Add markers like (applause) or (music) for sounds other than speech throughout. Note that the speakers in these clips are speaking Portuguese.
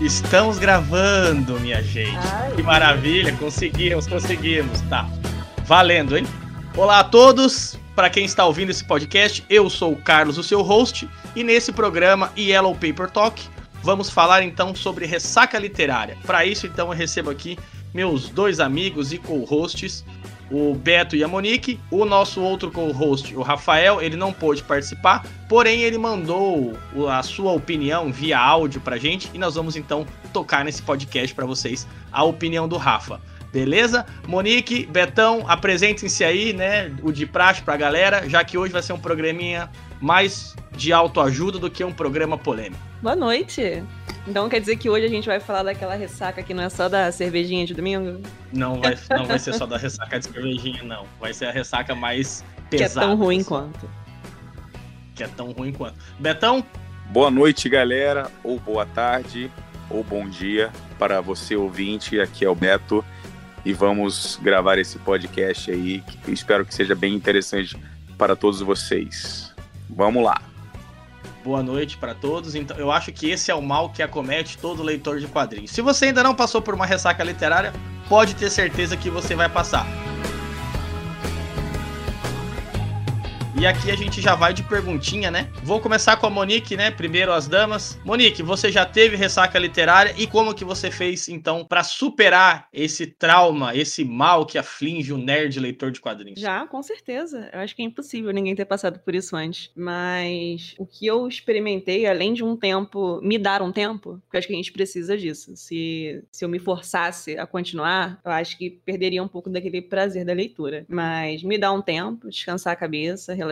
Estamos gravando, minha gente. Ai. Que maravilha, conseguimos, conseguimos. Tá. Valendo, hein? Olá a todos. Para quem está ouvindo esse podcast, eu sou o Carlos, o seu host, e nesse programa Yellow Paper Talk, vamos falar então sobre ressaca literária. Para isso, então, eu recebo aqui meus dois amigos e co-hosts, o Beto e a Monique. O nosso outro co-host, o Rafael, ele não pôde participar, porém ele mandou a sua opinião via áudio pra gente e nós vamos então tocar nesse podcast para vocês a opinião do Rafa. Beleza? Monique, Betão, apresentem-se aí, né? O de praxe pra galera, já que hoje vai ser um programinha mais de autoajuda do que um programa polêmico. Boa noite. Então quer dizer que hoje a gente vai falar daquela ressaca que não é só da cervejinha de domingo? Não vai, não vai ser só da ressaca de cervejinha, não. Vai ser a ressaca mais pesada. Que é tão ruim assim. quanto. Que é tão ruim quanto. Betão? Boa noite, galera, ou boa tarde, ou bom dia para você ouvinte. Aqui é o Beto e vamos gravar esse podcast aí. Que espero que seja bem interessante para todos vocês. Vamos lá boa noite para todos. Então, eu acho que esse é o mal que acomete todo leitor de quadrinhos. Se você ainda não passou por uma ressaca literária, pode ter certeza que você vai passar. E aqui a gente já vai de perguntinha, né? Vou começar com a Monique, né? Primeiro as damas. Monique, você já teve ressaca literária e como que você fez então para superar esse trauma, esse mal que aflige o nerd leitor de quadrinhos? Já, com certeza. Eu acho que é impossível ninguém ter passado por isso antes. Mas o que eu experimentei, além de um tempo, me dar um tempo, porque eu acho que a gente precisa disso. Se, se eu me forçasse a continuar, eu acho que perderia um pouco daquele prazer da leitura. Mas me dar um tempo, descansar a cabeça, relaxar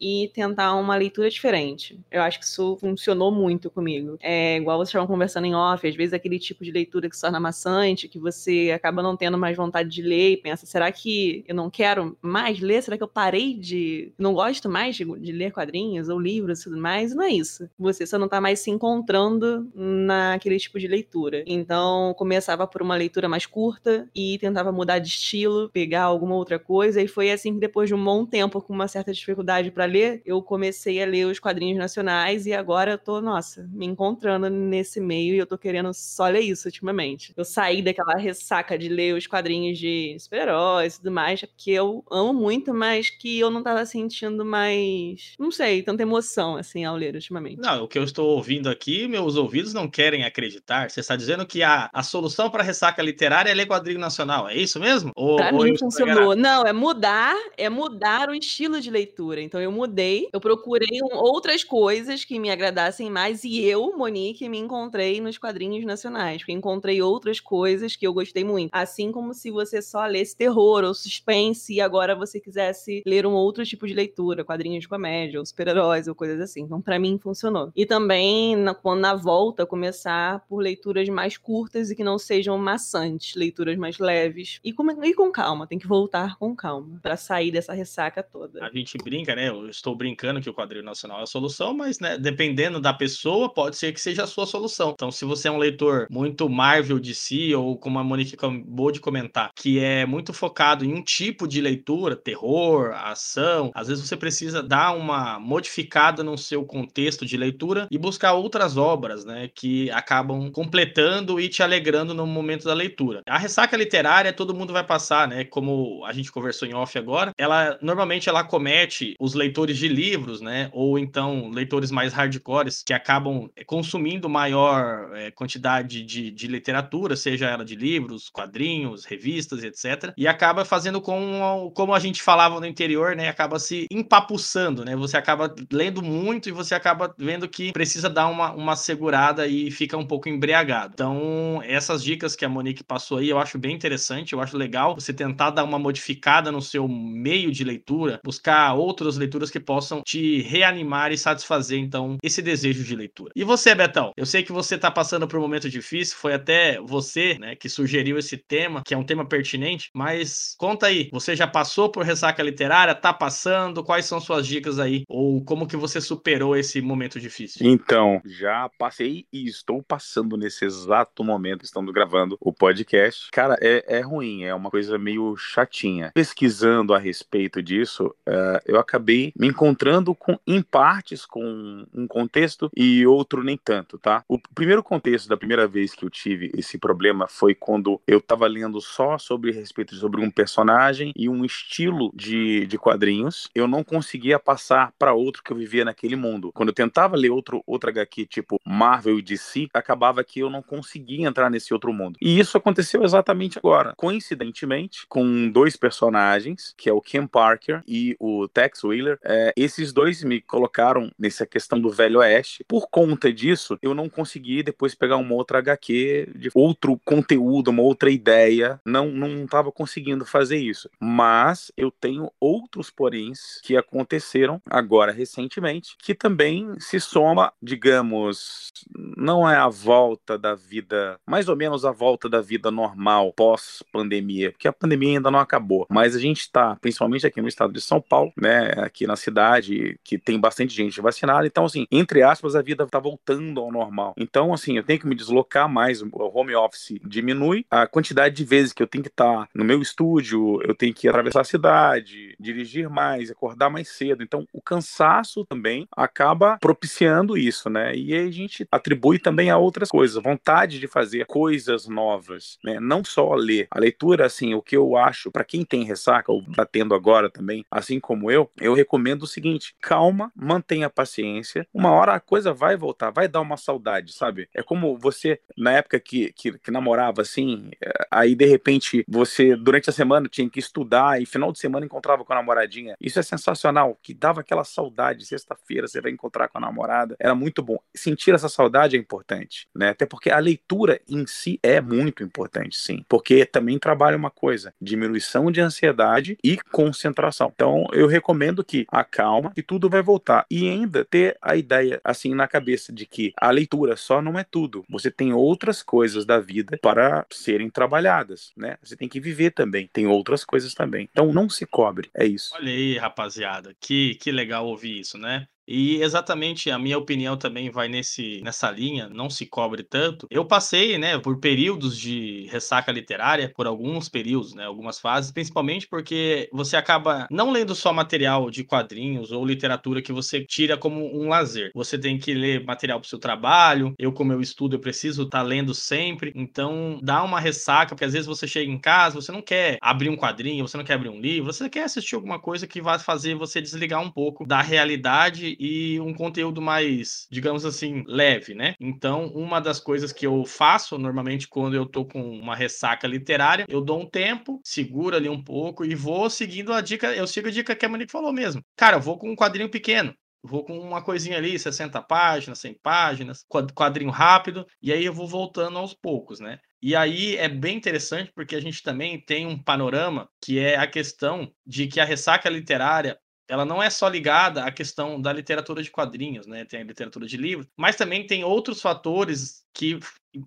e tentar uma leitura diferente. Eu acho que isso funcionou muito comigo. É igual vocês estavam conversando em off, às vezes aquele tipo de leitura que se torna maçante, que você acaba não tendo mais vontade de ler e pensa, será que eu não quero mais ler? Será que eu parei de... não gosto mais de, de ler quadrinhos ou livros e tudo mais? Não é isso. Você só não tá mais se encontrando naquele tipo de leitura. Então, começava por uma leitura mais curta e tentava mudar de estilo, pegar alguma outra coisa, e foi assim que depois de um bom tempo, com uma certa dificuldade para ler, eu comecei a ler os quadrinhos nacionais e agora eu tô, nossa, me encontrando nesse meio e eu tô querendo só ler isso ultimamente. Eu saí daquela ressaca de ler os quadrinhos de super-heróis e tudo mais, que eu amo muito, mas que eu não tava sentindo mais, não sei, tanta emoção assim ao ler ultimamente. Não, o que eu estou ouvindo aqui, meus ouvidos não querem acreditar. Você está dizendo que a, a solução para ressaca literária é ler quadrinho nacional, é isso mesmo? Ou, pra ou mim funcionou. Não, é mudar, é mudar o estilo de leitura leitura. Então eu mudei, eu procurei outras coisas que me agradassem mais e eu, Monique, me encontrei nos quadrinhos nacionais, porque encontrei outras coisas que eu gostei muito. Assim como se você só lesse terror ou suspense e agora você quisesse ler um outro tipo de leitura, quadrinhos de comédia ou super-heróis ou coisas assim. Então para mim funcionou. E também na, quando na volta começar por leituras mais curtas e que não sejam maçantes, leituras mais leves e com, e com calma, tem que voltar com calma para sair dessa ressaca toda. A gente brinca, né? Eu estou brincando que o quadrinho nacional é a solução, mas, né, dependendo da pessoa, pode ser que seja a sua solução. Então, se você é um leitor muito Marvel de si, ou como a Monique acabou de comentar, que é muito focado em um tipo de leitura, terror, ação, às vezes você precisa dar uma modificada no seu contexto de leitura e buscar outras obras, né, que acabam completando e te alegrando no momento da leitura. A ressaca literária todo mundo vai passar, né? Como a gente conversou em off agora, ela normalmente ela comete os leitores de livros, né? Ou então leitores mais hardcores que acabam consumindo maior é, quantidade de, de literatura, seja ela de livros, quadrinhos, revistas, etc. E acaba fazendo com, como a gente falava no interior, né? Acaba se empapuçando, né? Você acaba lendo muito e você acaba vendo que precisa dar uma, uma segurada e fica um pouco embriagado. Então, essas dicas que a Monique passou aí, eu acho bem interessante, eu acho legal você tentar dar uma modificada no seu meio de leitura, buscar outras leituras que possam te reanimar e satisfazer, então, esse desejo de leitura. E você, Betão? Eu sei que você está passando por um momento difícil, foi até você, né, que sugeriu esse tema, que é um tema pertinente, mas conta aí, você já passou por ressaca literária, tá passando, quais são suas dicas aí? Ou como que você superou esse momento difícil? Então, já passei e estou passando nesse exato momento, estamos gravando o podcast. Cara, é, é ruim, é uma coisa meio chatinha. Pesquisando a respeito disso, uh, eu acabei me encontrando com, em partes com um contexto e outro nem tanto, tá? O primeiro contexto da primeira vez que eu tive esse problema foi quando eu estava lendo só sobre respeito sobre um personagem e um estilo de, de quadrinhos. Eu não conseguia passar para outro que eu vivia naquele mundo. Quando eu tentava ler outro, outra HQ, tipo Marvel e DC, acabava que eu não conseguia entrar nesse outro mundo. E isso aconteceu exatamente agora. Coincidentemente, com dois personagens, que é o Ken Parker e o Tex Wheeler, é, esses dois me colocaram nessa questão do Velho Oeste. Por conta disso, eu não consegui depois pegar uma outra HQ de outro conteúdo, uma outra ideia. Não, não estava conseguindo fazer isso. Mas eu tenho outros poréns que aconteceram agora recentemente, que também se soma, digamos, não é a volta da vida, mais ou menos a volta da vida normal pós-pandemia, porque a pandemia ainda não acabou. Mas a gente está, principalmente aqui no estado de São Paulo, né, aqui na cidade, que tem bastante gente vacinada, então, assim, entre aspas, a vida está voltando ao normal. Então, assim, eu tenho que me deslocar mais, o home office diminui, a quantidade de vezes que eu tenho que estar tá no meu estúdio, eu tenho que atravessar a cidade, dirigir mais, acordar mais cedo. Então, o cansaço também acaba propiciando isso, né? E aí a gente atribui também a outras coisas, vontade de fazer coisas novas, né? Não só ler. A leitura, assim, o que eu acho, para quem tem ressaca, ou tá tendo agora também, assim como eu, eu recomendo o seguinte: calma, mantenha paciência. Uma hora a coisa vai voltar, vai dar uma saudade, sabe? É como você, na época que, que, que namorava, assim, eh, aí de repente você, durante a semana, tinha que estudar e final de semana encontrava com a namoradinha. Isso é sensacional, que dava aquela saudade. Sexta-feira você vai encontrar com a namorada. Era muito bom. Sentir essa saudade é importante, né? Até porque a leitura em si é muito importante, sim. Porque também trabalha uma coisa: diminuição de ansiedade e concentração. Então, eu recomendo que acalma, que tudo vai voltar. E ainda ter a ideia, assim, na cabeça de que a leitura só não é tudo. Você tem outras coisas da vida para serem trabalhadas, né? Você tem que viver também. Tem outras coisas também. Então, não se cobre. É isso. Olha aí, rapaziada. Que, que legal ouvir isso, né? E exatamente a minha opinião também vai nesse, nessa linha, não se cobre tanto. Eu passei, né, por períodos de ressaca literária, por alguns períodos, né, algumas fases, principalmente porque você acaba não lendo só material de quadrinhos ou literatura que você tira como um lazer. Você tem que ler material para o seu trabalho. Eu, como eu estudo, eu preciso estar tá lendo sempre. Então, dá uma ressaca, porque às vezes você chega em casa, você não quer abrir um quadrinho, você não quer abrir um livro, você quer assistir alguma coisa que vai fazer você desligar um pouco da realidade e um conteúdo mais, digamos assim, leve, né? Então, uma das coisas que eu faço normalmente quando eu tô com uma ressaca literária, eu dou um tempo, seguro ali um pouco e vou seguindo a dica, eu sigo a dica que a Monique falou mesmo. Cara, eu vou com um quadrinho pequeno, vou com uma coisinha ali, 60 páginas, 100 páginas, quadrinho rápido, e aí eu vou voltando aos poucos, né? E aí é bem interessante porque a gente também tem um panorama que é a questão de que a ressaca literária ela não é só ligada à questão da literatura de quadrinhos, né? Tem a literatura de livros, mas também tem outros fatores que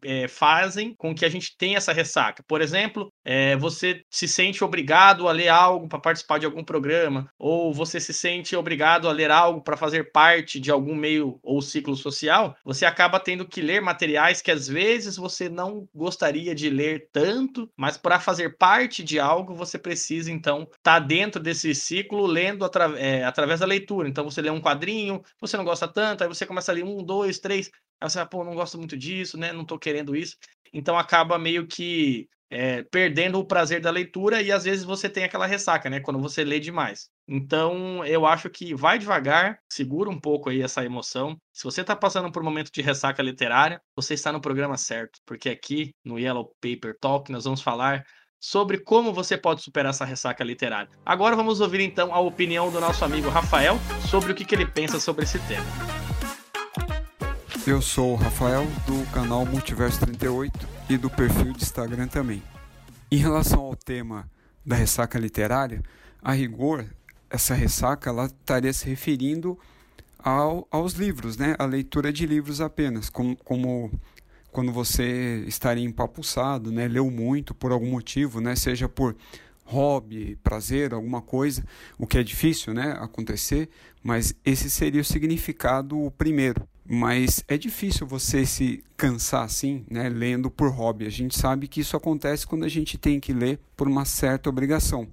é, fazem com que a gente tenha essa ressaca. Por exemplo, é, você se sente obrigado a ler algo para participar de algum programa, ou você se sente obrigado a ler algo para fazer parte de algum meio ou ciclo social, você acaba tendo que ler materiais que às vezes você não gostaria de ler tanto, mas para fazer parte de algo você precisa então estar tá dentro desse ciclo lendo atra é, através da leitura. Então você lê um quadrinho, você não gosta tanto, aí você começa a ler um, dois, três, Aí você, pô, não gosto muito disso, né? Não tô querendo isso. Então acaba meio que é, perdendo o prazer da leitura e às vezes você tem aquela ressaca, né? Quando você lê demais. Então eu acho que vai devagar, segura um pouco aí essa emoção. Se você está passando por um momento de ressaca literária, você está no programa certo, porque aqui no Yellow Paper Talk nós vamos falar sobre como você pode superar essa ressaca literária. Agora vamos ouvir então a opinião do nosso amigo Rafael sobre o que, que ele pensa sobre esse tema. Eu sou o Rafael, do canal Multiverso 38 e do perfil de Instagram também. Em relação ao tema da ressaca literária, a rigor, essa ressaca ela estaria se referindo ao, aos livros, né? a leitura de livros apenas, como, como quando você estaria empapuçado, né? leu muito por algum motivo, né? seja por hobby, prazer, alguma coisa, o que é difícil né? acontecer, mas esse seria o significado primeiro mas é difícil você se cansar assim, né, lendo por hobby. A gente sabe que isso acontece quando a gente tem que ler por uma certa obrigação.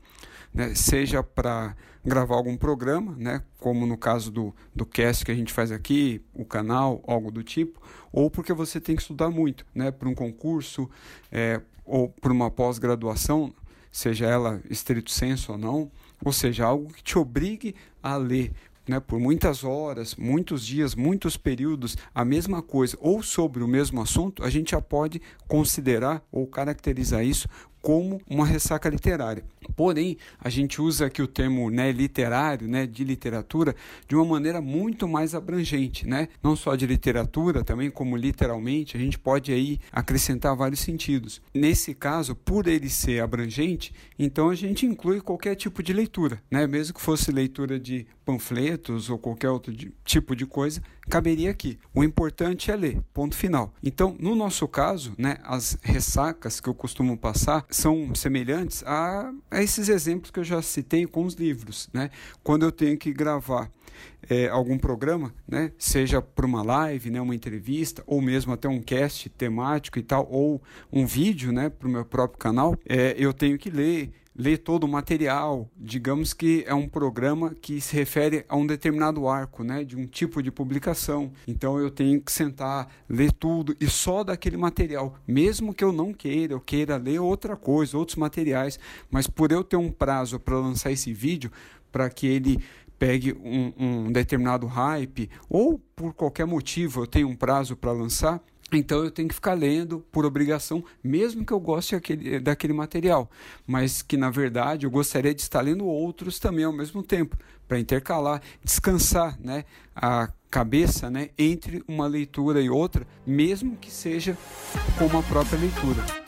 né? seja para gravar algum programa, né? como no caso do, do cast que a gente faz aqui, o canal, algo do tipo, ou porque você tem que estudar muito né? para um concurso é, ou para uma pós-graduação, seja ela estrito senso ou não, ou seja, algo que te obrigue a ler né, por muitas horas, muitos dias, muitos períodos, a mesma coisa ou sobre o mesmo assunto, a gente já pode considerar ou caracterizar isso como uma ressaca literária. Porém, a gente usa aqui o termo né, literário, né, de literatura, de uma maneira muito mais abrangente, né? Não só de literatura, também como literalmente, a gente pode aí acrescentar vários sentidos. Nesse caso, por ele ser abrangente, então a gente inclui qualquer tipo de leitura, né? Mesmo que fosse leitura de panfletos ou qualquer outro tipo de coisa, caberia aqui. O importante é ler, ponto final. Então, no nosso caso, né, as ressacas que eu costumo passar são semelhantes a, a esses exemplos que eu já citei com os livros. Né? Quando eu tenho que gravar é, algum programa, né? seja para uma live, né? uma entrevista, ou mesmo até um cast temático e tal, ou um vídeo né? para o meu próprio canal, é, eu tenho que ler ler todo o material. Digamos que é um programa que se refere a um determinado arco, né, de um tipo de publicação. Então eu tenho que sentar, ler tudo e só daquele material, mesmo que eu não queira, eu queira ler outra coisa, outros materiais, mas por eu ter um prazo para lançar esse vídeo, para que ele pegue um, um determinado hype ou por qualquer motivo eu tenho um prazo para lançar, então eu tenho que ficar lendo por obrigação, mesmo que eu goste daquele, daquele material, mas que na verdade eu gostaria de estar lendo outros também ao mesmo tempo, para intercalar, descansar né, a cabeça né, entre uma leitura e outra, mesmo que seja como a própria leitura.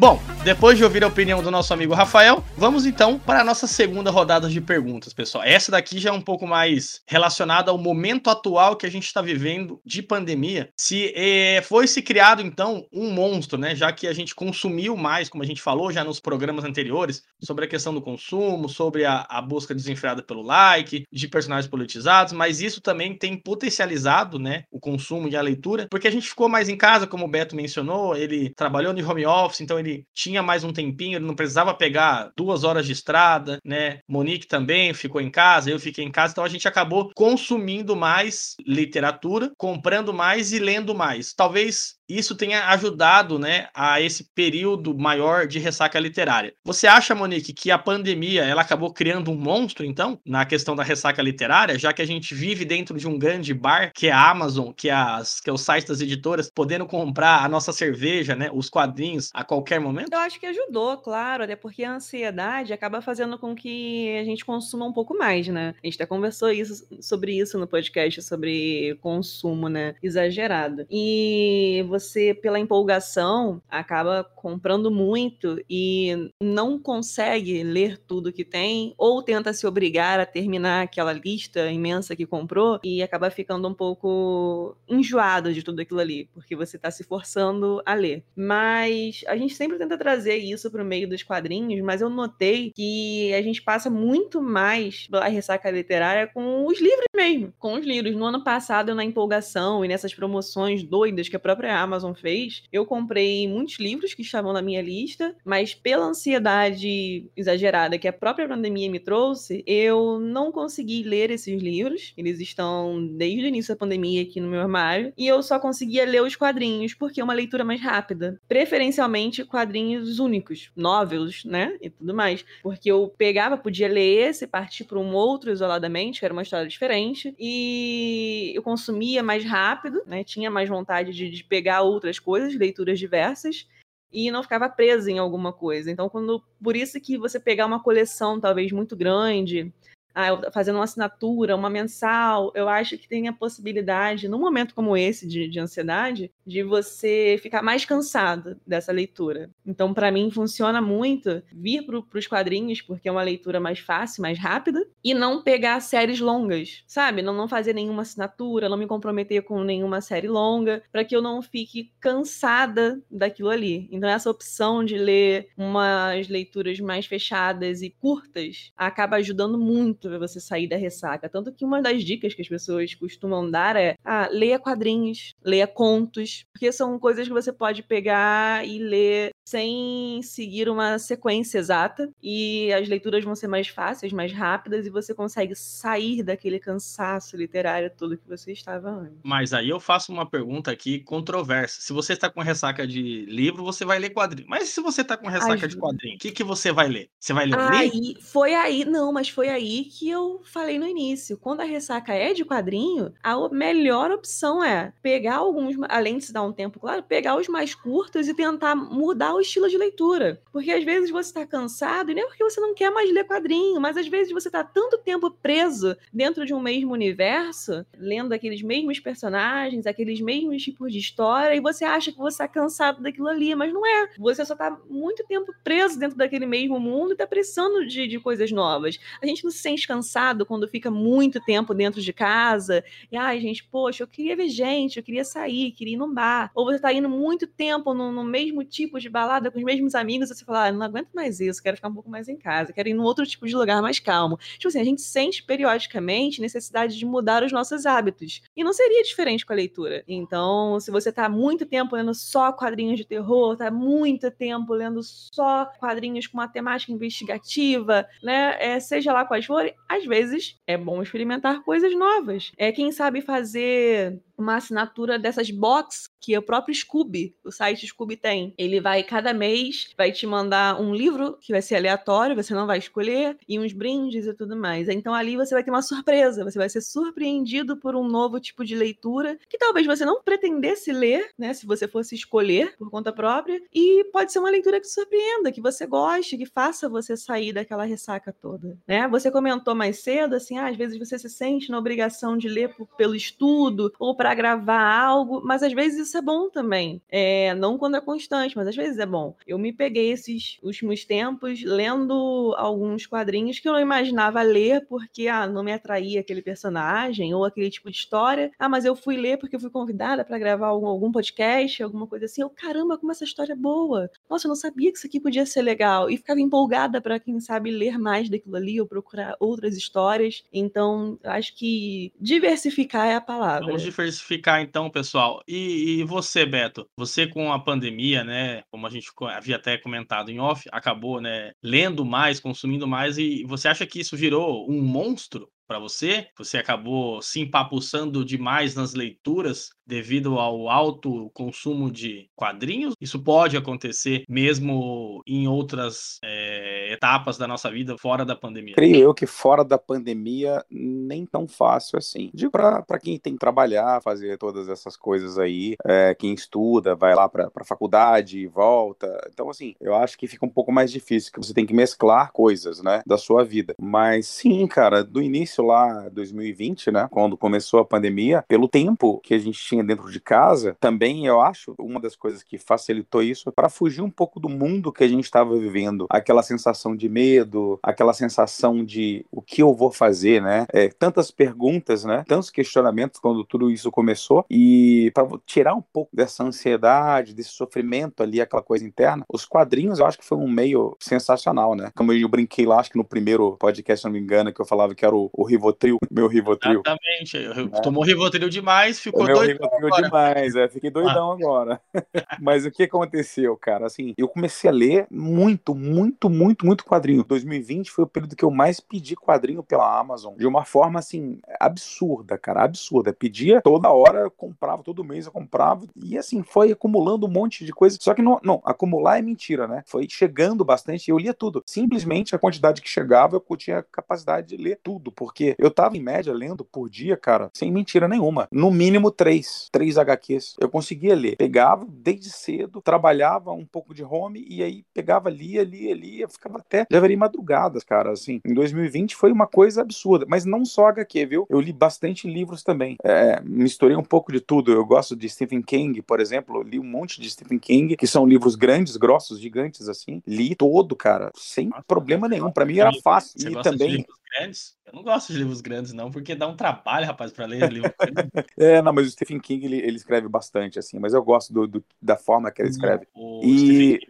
Bom, depois de ouvir a opinião do nosso amigo Rafael, vamos então para a nossa segunda rodada de perguntas, pessoal. Essa daqui já é um pouco mais relacionada ao momento atual que a gente está vivendo de pandemia. Se eh, foi se criado então um monstro, né? Já que a gente consumiu mais, como a gente falou já nos programas anteriores, sobre a questão do consumo, sobre a, a busca desenfreada pelo like, de personagens politizados, mas isso também tem potencializado, né, o consumo e a leitura, porque a gente ficou mais em casa, como o Beto mencionou, ele trabalhou no home office, então ele ele tinha mais um tempinho, ele não precisava pegar duas horas de estrada, né? Monique também ficou em casa, eu fiquei em casa, então a gente acabou consumindo mais literatura, comprando mais e lendo mais. Talvez isso tenha ajudado, né, a esse período maior de ressaca literária. Você acha, Monique, que a pandemia ela acabou criando um monstro, então, na questão da ressaca literária, já que a gente vive dentro de um grande bar, que é a Amazon, que é, as, que é o site das editoras, podendo comprar a nossa cerveja, né, os quadrinhos a qualquer momento? Eu acho que ajudou, claro, até porque a ansiedade acaba fazendo com que a gente consuma um pouco mais, né? A gente até conversou isso, sobre isso no podcast, sobre consumo, né, exagerado. E você você, pela empolgação, acaba comprando muito e não consegue ler tudo que tem, ou tenta se obrigar a terminar aquela lista imensa que comprou e acaba ficando um pouco enjoado de tudo aquilo ali, porque você está se forçando a ler. Mas a gente sempre tenta trazer isso para o meio dos quadrinhos, mas eu notei que a gente passa muito mais pela ressaca literária com os livros mesmo, com os livros. No ano passado, na empolgação e nessas promoções doidas que a própria Amazon fez, eu comprei muitos livros que estavam na minha lista, mas pela ansiedade exagerada que a própria pandemia me trouxe, eu não consegui ler esses livros. Eles estão desde o início da pandemia aqui no meu armário, e eu só conseguia ler os quadrinhos porque é uma leitura mais rápida, preferencialmente quadrinhos únicos, novels, né, e tudo mais, porque eu pegava, podia ler esse, partir para um outro isoladamente, que era uma história diferente, e eu consumia mais rápido, né, tinha mais vontade de, de pegar outras coisas, leituras diversas, e não ficava presa em alguma coisa. Então, quando por isso que você pegar uma coleção talvez muito grande, ah, fazendo uma assinatura, uma mensal, eu acho que tem a possibilidade, num momento como esse de, de ansiedade, de você ficar mais cansado dessa leitura. Então, para mim, funciona muito vir para os quadrinhos, porque é uma leitura mais fácil, mais rápida, e não pegar séries longas, sabe? Não, não fazer nenhuma assinatura, não me comprometer com nenhuma série longa, para que eu não fique cansada daquilo ali. Então, essa opção de ler umas leituras mais fechadas e curtas acaba ajudando muito muito você sair da ressaca. Tanto que uma das dicas que as pessoas costumam dar é: ah, leia quadrinhos, leia contos, porque são coisas que você pode pegar e ler sem seguir uma sequência exata e as leituras vão ser mais fáceis, mais rápidas e você consegue sair daquele cansaço literário todo que você estava antes. Mas aí eu faço uma pergunta aqui controversa. Se você está com ressaca de livro, você vai ler quadrinho. Mas se você está com ressaca Ajuda. de quadrinho, o que, que você vai ler? Você vai ler um aí, livro? Foi aí, não, mas foi aí que eu falei no início. Quando a ressaca é de quadrinho, a melhor opção é pegar alguns, além de se dar um tempo, claro, pegar os mais curtos e tentar mudar estilo de leitura. Porque às vezes você está cansado, e nem porque você não quer mais ler quadrinho, mas às vezes você está tanto tempo preso dentro de um mesmo universo, lendo aqueles mesmos personagens, aqueles mesmos tipos de história, e você acha que você está cansado daquilo ali, mas não é. Você só está muito tempo preso dentro daquele mesmo mundo e está precisando de, de coisas novas. A gente não se sente cansado quando fica muito tempo dentro de casa, e ai, gente, poxa, eu queria ver gente, eu queria sair, queria ir num bar. Ou você está indo muito tempo no, no, mesmo tipo de balada com os mesmos amigos, você fala, ah, não aguento mais isso, quero ficar um pouco mais em casa, quero ir num outro tipo de lugar mais calmo. Tipo assim, a gente sente periodicamente necessidade de mudar os nossos hábitos. E não seria diferente com a leitura. Então, se você está muito tempo lendo só quadrinhos de terror, tá muito tempo lendo só quadrinhos com uma temática investigativa, né? É, seja lá quais forem, às vezes é bom experimentar coisas novas. É quem sabe fazer uma assinatura dessas box que o próprio Scooby, o site Scooby tem. Ele vai cada mês vai te mandar um livro que vai ser aleatório, você não vai escolher e uns brindes e tudo mais. Então ali você vai ter uma surpresa, você vai ser surpreendido por um novo tipo de leitura que talvez você não pretendesse ler, né, se você fosse escolher por conta própria, e pode ser uma leitura que surpreenda, que você goste, que faça você sair daquela ressaca toda, né? Você comentou mais cedo assim, ah, às vezes você se sente na obrigação de ler pelo estudo ou para para gravar algo, mas às vezes isso é bom também. É, não quando é constante, mas às vezes é bom. Eu me peguei esses últimos tempos lendo alguns quadrinhos que eu não imaginava ler porque ah, não me atraía aquele personagem ou aquele tipo de história. Ah, mas eu fui ler porque eu fui convidada para gravar algum, algum podcast, alguma coisa assim. Eu, caramba, como essa história é boa. Nossa, eu não sabia que isso aqui podia ser legal. E ficava empolgada para quem sabe ler mais daquilo ali ou procurar outras histórias. Então, acho que diversificar é a palavra. Vamos diversificar então, pessoal. E, e, você, Beto? Você com a pandemia, né? Como a gente havia até comentado em off, acabou, né? Lendo mais, consumindo mais, e você acha que isso virou um monstro para você? Você acabou se empapuçando demais nas leituras devido ao alto consumo de quadrinhos? Isso pode acontecer mesmo em outras é, etapas da nossa vida fora da pandemia? Creio eu que fora da pandemia nem tão fácil assim. Digo para quem tem que trabalhar, fazer todas essas coisas aí, é, quem estuda, vai lá para faculdade volta. Então, assim, eu acho que fica um pouco mais difícil, que você tem que mesclar coisas, né, da sua vida. Mas sim, cara, do início lá, 2020, né, quando começou a pandemia, pelo tempo que a gente tinha dentro de casa, também eu acho uma das coisas que facilitou isso para fugir um pouco do mundo que a gente estava vivendo, aquela sensação de medo, aquela sensação de o que eu vou fazer, né? É, tantas perguntas, né? Tantos questionamentos quando tudo isso começou e para tirar um pouco dessa ansiedade, desse sofrimento ali, aquela coisa interna, os quadrinhos eu acho que foi um meio sensacional, né? Como eu brinquei lá, acho que no primeiro podcast, se não me engano, que eu falava que era o, o Rivotril, meu Rivotril. Exatamente. É. Tomou Rivotril demais, ficou meu agora. demais, é, fiquei doidão ah. agora. (laughs) Mas o que aconteceu, cara? Assim, eu comecei a ler muito, muito, muito, muito quadrinho. 2020 foi o período que eu mais pedi quadrinho pela Amazon, de uma forma, assim, absurda, cara, absurda. Pedia toda hora, eu comprava, todo mês eu comprava, e assim, foi acumulando um monte de coisa. Só que não, não acumular é mentira, né? Foi chegando bastante e eu lia tudo. Simplesmente a quantidade que chegava, eu tinha capacidade de ler tudo, porque porque eu tava em média lendo por dia, cara, sem mentira nenhuma. No mínimo três, três HQs. Eu conseguia ler. Pegava desde cedo, trabalhava um pouco de home e aí pegava, lia, lia, lia, ficava até, já veria madrugadas, cara, assim. Em 2020 foi uma coisa absurda, mas não só HQ, viu? Eu li bastante livros também. É, misturei um pouco de tudo. Eu gosto de Stephen King, por exemplo, eu li um monte de Stephen King, que são livros grandes, grossos, gigantes, assim. Li todo, cara, sem Nossa, problema nenhum. Para mim era fácil. Você e também grandes? Eu não gosto de livros grandes, não, porque dá um trabalho, rapaz, para ler livro (laughs) É, não, mas o Stephen Stephen King ele, ele, escreve bastante, assim, mas eu gosto do, do da forma que ele escreve. O e King,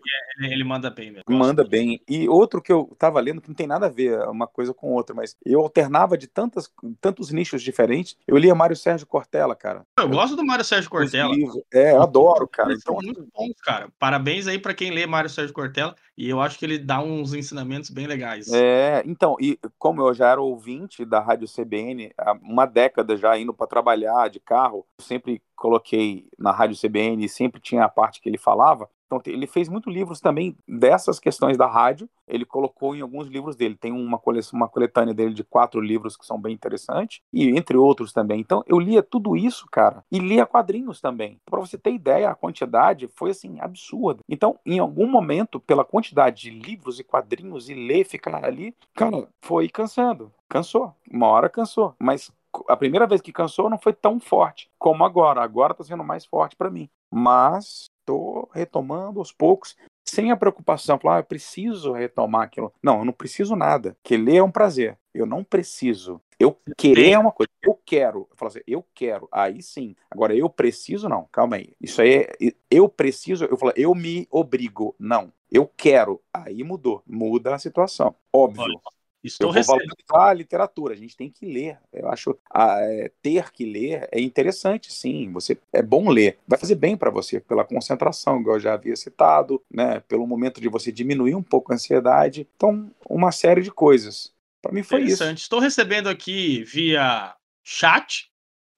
ele manda bem mesmo. Manda bem. E outro que eu tava lendo, que não tem nada a ver uma coisa com outra, mas eu alternava de tantas, tantos nichos diferentes. Eu lia Mário Sérgio Cortella, cara. Eu, eu gosto do Mário Sérgio Cortella. É, eu adoro, cara. Então, muito bons, cara. Parabéns aí para quem lê Mário Sérgio Cortella. E eu acho que ele dá uns ensinamentos bem legais. É, então, e como eu já era ouvinte da Rádio CBN há uma década já indo para trabalhar de carro, eu sempre coloquei na Rádio CBN sempre tinha a parte que ele falava. Então, ele fez muitos livros também dessas questões da rádio. Ele colocou em alguns livros dele. Tem uma, coleção, uma coletânea dele de quatro livros que são bem interessantes, e entre outros também. Então, eu lia tudo isso, cara, e lia quadrinhos também. Para você ter ideia, a quantidade foi assim absurda. Então, em algum momento, pela quantidade de livros e quadrinhos e ler, ficar ali, cara, foi cansando. Cansou. Uma hora cansou. Mas a primeira vez que cansou não foi tão forte como agora. Agora está sendo mais forte para mim. Mas estou retomando aos poucos, sem a preocupação, falar, ah, eu preciso retomar aquilo. Não, eu não preciso nada. Que ler é um prazer. Eu não preciso. Eu querer é uma coisa. Eu quero. Eu falo assim, eu quero. Aí sim. Agora, eu preciso, não. Calma aí. Isso aí é. Eu preciso. Eu falo, eu me obrigo. Não. Eu quero. Aí mudou. Muda a situação. Óbvio. Olha, Estou eu vou recebendo. valorizar a literatura, a gente tem que ler. Eu acho a, é, ter que ler é interessante, sim. Você é bom ler, vai fazer bem para você pela concentração, igual eu já havia citado, né? Pelo momento de você diminuir um pouco a ansiedade. Então, uma série de coisas. Para mim foi isso. Estou recebendo aqui via chat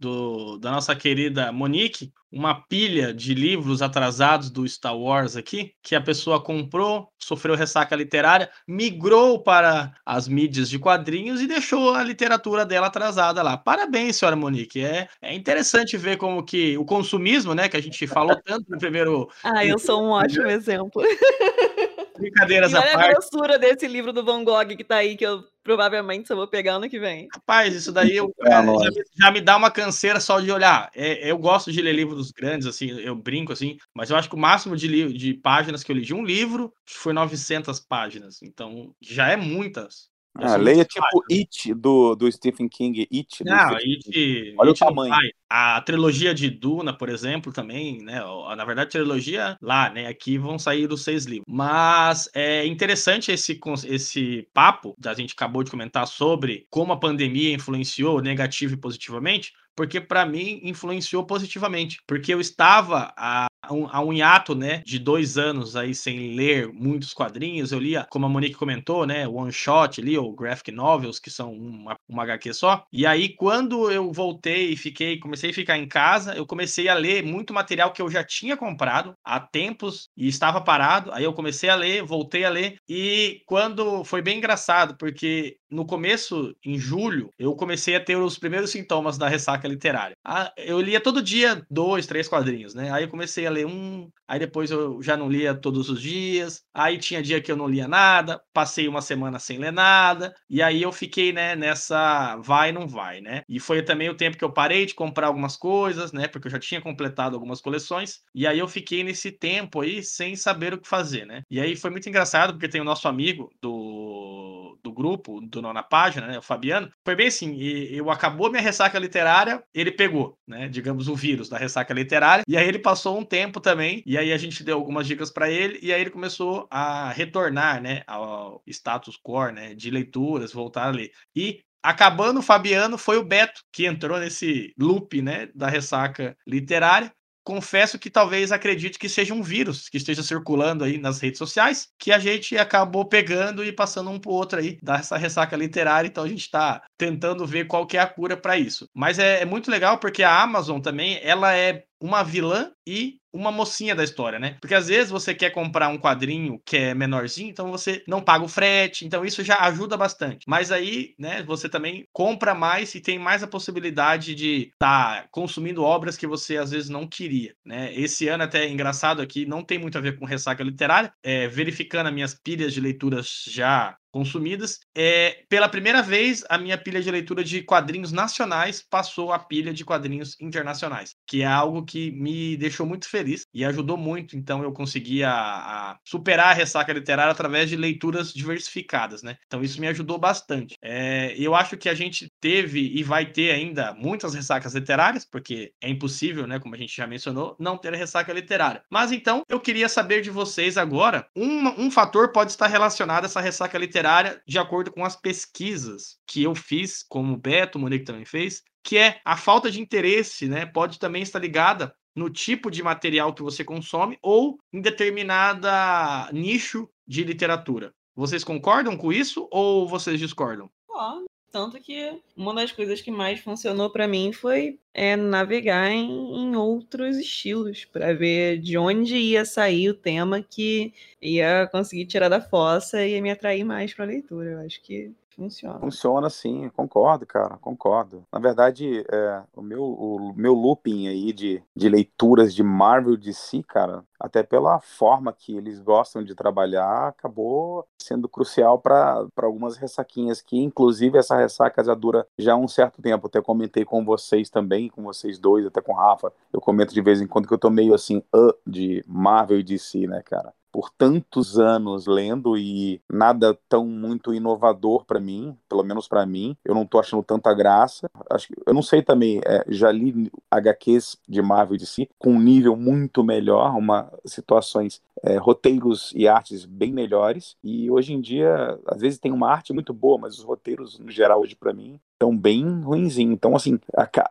do, da nossa querida Monique uma pilha de livros atrasados do Star Wars aqui, que a pessoa comprou, sofreu ressaca literária, migrou para as mídias de quadrinhos e deixou a literatura dela atrasada lá. Parabéns, senhora Monique. É, é interessante ver como que o consumismo, né, que a gente falou tanto no primeiro... (laughs) Ah, eu sou um ótimo (laughs) exemplo. (laughs) Brincadeiras e olha à parte. a grossura desse livro do Van Gogh que tá aí, que eu provavelmente só vou pegar ano que vem. Rapaz, isso daí eu, é, já, me, já, me dá uma canseira só de olhar. É, eu gosto de ler livros grandes, assim, eu brinco assim, mas eu acho que o máximo de, de páginas que eu li de um livro foi 900 páginas. Então, já é muitas. Ah, leia tipo It do, do Stephen King. It. Não, It, Olha It o tamanho. A trilogia de Duna, por exemplo, também, né? Na verdade, trilogia lá, né? Aqui vão sair os seis livros. Mas é interessante esse, esse papo, a gente acabou de comentar sobre como a pandemia influenciou negativo e positivamente, porque para mim influenciou positivamente, porque eu estava a um, a um hiato, né, de dois anos aí sem ler muitos quadrinhos, eu lia, como a Monique comentou, né, one shot ali, ou graphic novels, que são uma, uma HQ só, e aí quando eu voltei e fiquei, comecei a ficar em casa, eu comecei a ler muito material que eu já tinha comprado há tempos e estava parado, aí eu comecei a ler, voltei a ler, e quando, foi bem engraçado, porque no começo, em julho, eu comecei a ter os primeiros sintomas da ressaca literária. Ah, eu lia todo dia dois, três quadrinhos, né? Aí eu comecei a ler um, aí depois eu já não lia todos os dias, aí tinha dia que eu não lia nada, passei uma semana sem ler nada, e aí eu fiquei, né, nessa vai não vai, né? E foi também o tempo que eu parei de comprar algumas coisas, né? Porque eu já tinha completado algumas coleções, e aí eu fiquei nesse tempo aí sem saber o que fazer, né? E aí foi muito engraçado porque tem o nosso amigo do, grupo, do Nona Página, né, o Fabiano, foi bem assim, e, eu acabou minha ressaca literária, ele pegou, né, digamos, o vírus da ressaca literária, e aí ele passou um tempo também, e aí a gente deu algumas dicas para ele, e aí ele começou a retornar, né, ao status quo, né, de leituras, voltar a ler. E acabando o Fabiano, foi o Beto que entrou nesse loop, né, da ressaca literária confesso que talvez acredite que seja um vírus que esteja circulando aí nas redes sociais, que a gente acabou pegando e passando um pro outro aí, dessa ressaca literária, então a gente está tentando ver qual que é a cura para isso. Mas é, é muito legal porque a Amazon também, ela é uma vilã e uma mocinha da história, né? Porque às vezes você quer comprar um quadrinho que é menorzinho, então você não paga o frete, então isso já ajuda bastante. Mas aí, né, você também compra mais e tem mais a possibilidade de estar tá consumindo obras que você às vezes não queria, né? Esse ano até é engraçado aqui, não tem muito a ver com ressaca literária, é, verificando as minhas pilhas de leituras já consumidas. É, pela primeira vez, a minha pilha de leitura de quadrinhos nacionais passou a pilha de quadrinhos internacionais, que é algo que me deixou muito feliz e ajudou muito. Então, eu consegui a, a superar a ressaca literária através de leituras diversificadas, né? Então, isso me ajudou bastante. É, eu acho que a gente teve e vai ter ainda muitas ressacas literárias, porque é impossível, né? Como a gente já mencionou, não ter ressaca literária. Mas então, eu queria saber de vocês agora, um, um fator pode estar relacionado a essa ressaca literária literária de acordo com as pesquisas que eu fiz, como o Beto, o Monique também fez, que é a falta de interesse, né? Pode também estar ligada no tipo de material que você consome ou em determinada nicho de literatura. Vocês concordam com isso ou vocês discordam? Concordo. Tanto que uma das coisas que mais funcionou para mim foi é, navegar em, em outros estilos, para ver de onde ia sair o tema que ia conseguir tirar da fossa e ia me atrair mais para a leitura. Eu acho que Funciona. Funciona sim, concordo, cara, concordo. Na verdade, é, o, meu, o meu looping aí de, de leituras de Marvel de si, cara, até pela forma que eles gostam de trabalhar, acabou sendo crucial para algumas ressaquinhas, que inclusive essa ressaca já dura já um certo tempo. Até comentei com vocês também, com vocês dois, até com o Rafa. Eu comento de vez em quando que eu tô meio assim, uh, de Marvel e DC, né, cara? Por tantos anos lendo e nada tão muito inovador para mim, pelo menos para mim. Eu não tô achando tanta graça. Acho que, eu não sei também, é, já li HQs de Marvel de si com um nível muito melhor, uma situações, é, roteiros e artes bem melhores. E hoje em dia, às vezes tem uma arte muito boa, mas os roteiros no geral hoje para mim estão bem ruinzinho. Então, assim,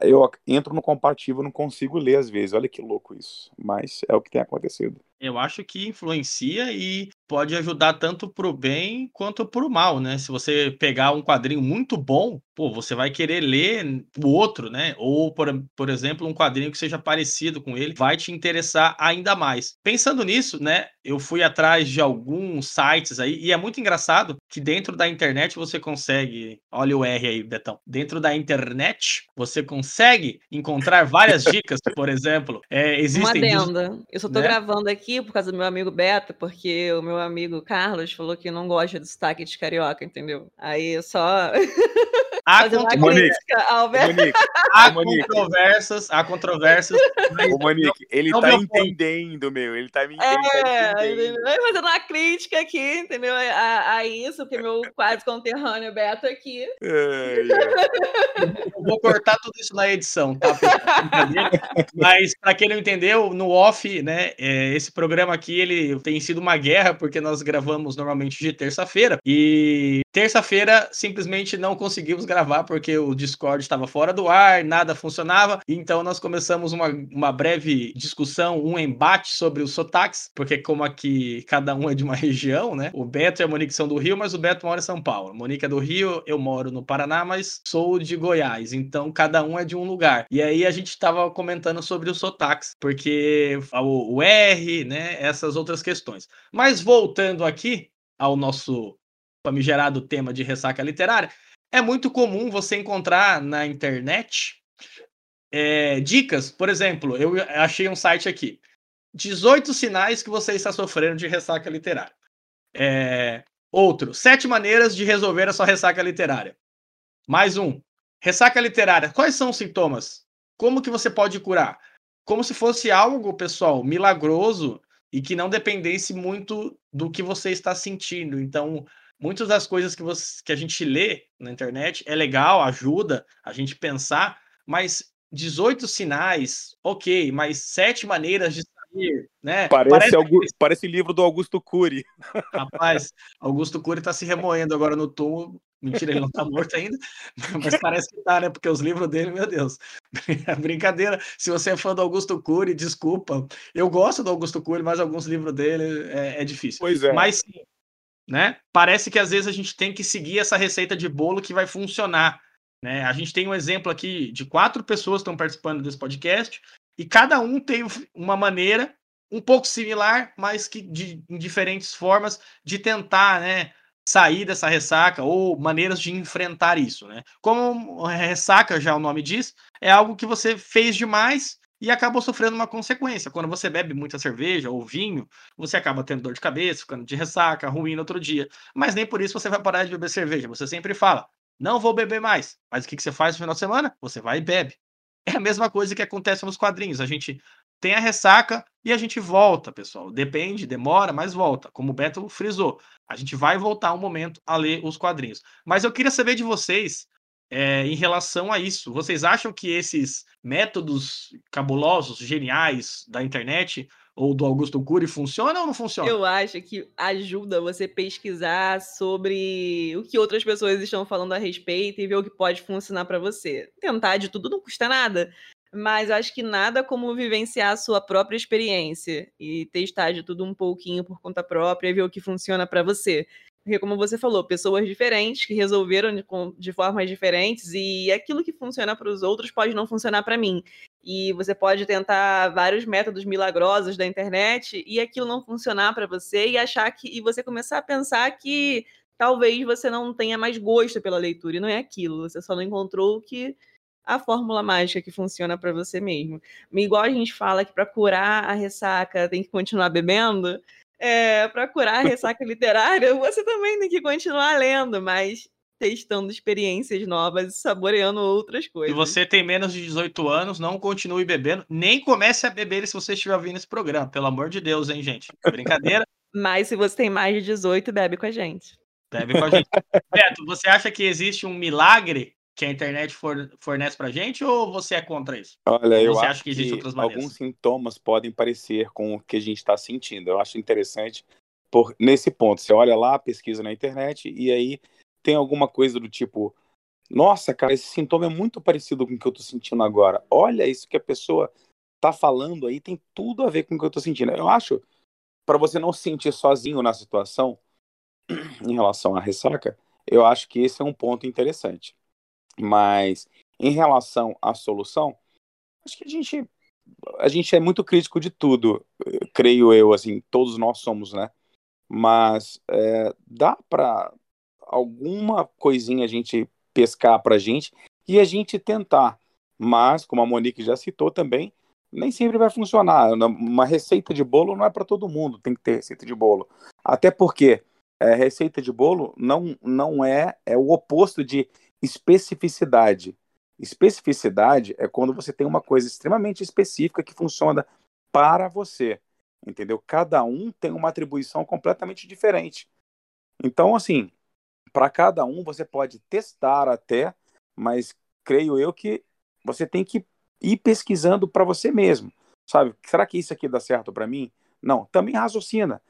eu entro no comparativo, não consigo ler às vezes. Olha que louco isso. Mas é o que tem acontecido. Eu acho que influencia e pode ajudar tanto para o bem quanto para o mal, né? Se você pegar um quadrinho muito bom, pô, você vai querer ler o outro, né? Ou, por, por exemplo, um quadrinho que seja parecido com ele, vai te interessar ainda mais. Pensando nisso, né? Eu fui atrás de alguns sites aí, e é muito engraçado que dentro da internet você consegue. Olha o R aí, Betão. Dentro da internet, você consegue encontrar várias (laughs) dicas, por exemplo. É, existem. Uma adenda. Eu só tô né? gravando aqui por causa do meu amigo Beto, porque o meu amigo Carlos falou que não gosta do sotaque de carioca, entendeu? Aí só. Há, Monique, Monique, há controvérsias, há controvérsias. Mas... Monique, ele não tá entendendo, meu. Ele tá me é, entendendo. fazendo uma crítica aqui, entendeu? A, a isso, porque meu quase conterrâneo Beto aqui. É, é. Eu vou cortar tudo isso na edição, tá? Mas, para quem não entendeu, no off, né? É, esse programa aqui ele tem sido uma guerra, porque nós gravamos normalmente de terça-feira. E terça-feira simplesmente não conseguimos gravar porque o Discord estava fora do ar, nada funcionava. Então nós começamos uma, uma breve discussão, um embate sobre os sotaques, porque como aqui cada um é de uma (laughs) região, né? O Beto e a Monique são do Rio, mas o Beto mora em São Paulo. A Monique é do Rio, eu moro no Paraná, mas sou de Goiás. Então cada um é de um lugar. E aí a gente estava comentando sobre os sotaques, porque o, o R, né? Essas outras questões. Mas voltando aqui ao nosso famigerado tema de ressaca literária, é muito comum você encontrar na internet é, dicas. Por exemplo, eu achei um site aqui. 18 sinais que você está sofrendo de ressaca literária. É, outro, sete maneiras de resolver a sua ressaca literária. Mais um, ressaca literária. Quais são os sintomas? Como que você pode curar? Como se fosse algo, pessoal, milagroso e que não dependesse muito do que você está sentindo. Então, muitas das coisas que, você, que a gente lê na internet é legal, ajuda a gente pensar, mas 18 sinais, ok, mas sete maneiras de sair, né? Parece, parece, Augusto, parece livro do Augusto Cury. Rapaz, Augusto Cury está se remoendo agora no túmulo. Mentira, ele não está morto ainda, (laughs) mas parece que tá, né? Porque os livros dele, meu Deus. (laughs) Brincadeira. Se você é fã do Augusto Cury, desculpa. Eu gosto do Augusto Cury, mas alguns livros dele é, é difícil. Pois é. Mas sim, né? Parece que às vezes a gente tem que seguir essa receita de bolo que vai funcionar. Né? A gente tem um exemplo aqui de quatro pessoas que estão participando desse podcast e cada um tem uma maneira um pouco similar, mas que de, em diferentes formas de tentar, né, sair dessa ressaca ou maneiras de enfrentar isso, né? Como ressaca já o nome diz, é algo que você fez demais e acabou sofrendo uma consequência. Quando você bebe muita cerveja ou vinho, você acaba tendo dor de cabeça, ficando de ressaca, ruim no outro dia. Mas nem por isso você vai parar de beber cerveja. Você sempre fala, não vou beber mais. Mas o que você faz no final de semana? Você vai e bebe. É a mesma coisa que acontece nos quadrinhos. A gente tem a ressaca e a gente volta, pessoal. Depende, demora, mas volta. Como o Beto frisou, a gente vai voltar um momento a ler os quadrinhos. Mas eu queria saber de vocês é, em relação a isso. Vocês acham que esses métodos cabulosos, geniais da internet ou do Augusto Cury funcionam ou não funcionam? Eu acho que ajuda você pesquisar sobre o que outras pessoas estão falando a respeito e ver o que pode funcionar para você. Tentar de tudo não custa nada. Mas acho que nada como vivenciar a sua própria experiência e testar de tudo um pouquinho por conta própria e ver o que funciona para você. Porque, como você falou, pessoas diferentes que resolveram de, de formas diferentes e aquilo que funciona para os outros pode não funcionar para mim. E você pode tentar vários métodos milagrosos da internet e aquilo não funcionar para você e achar que e você começar a pensar que talvez você não tenha mais gosto pela leitura e não é aquilo. Você só não encontrou o que a fórmula mágica que funciona para você mesmo. Igual a gente fala que para curar a ressaca tem que continuar bebendo, é, para curar a ressaca literária, (laughs) você também tem que continuar lendo, mas testando experiências novas e saboreando outras coisas. Se você tem menos de 18 anos, não continue bebendo, nem comece a beber se você estiver ouvindo esse programa, pelo amor de Deus, hein, gente? Brincadeira. (laughs) Mas se você tem mais de 18, bebe com a gente. Bebe com a gente. Beto, você acha que existe um milagre que a internet fornece pra gente ou você é contra isso? Olha, ou eu você acho que, existe outras alguns sintomas podem parecer com o que a gente está sentindo. Eu acho interessante por nesse ponto. Você olha lá, pesquisa na internet e aí tem alguma coisa do tipo, nossa, cara, esse sintoma é muito parecido com o que eu tô sentindo agora. Olha isso que a pessoa tá falando aí tem tudo a ver com o que eu tô sentindo. Eu acho para você não se sentir sozinho na situação (clears throat) em relação à ressaca, eu acho que esse é um ponto interessante. Mas em relação à solução, acho que a gente a gente é muito crítico de tudo, creio eu, assim, todos nós somos, né? Mas é, dá para alguma coisinha a gente pescar para a gente e a gente tentar. Mas, como a Monique já citou também, nem sempre vai funcionar. Uma receita de bolo não é para todo mundo, tem que ter receita de bolo. Até porque é, receita de bolo não, não é, é o oposto de especificidade. Especificidade é quando você tem uma coisa extremamente específica que funciona para você. Entendeu? Cada um tem uma atribuição completamente diferente. Então, assim, para cada um você pode testar até, mas creio eu que você tem que ir pesquisando para você mesmo. Sabe? Será que isso aqui dá certo para mim? Não. Também raciocina.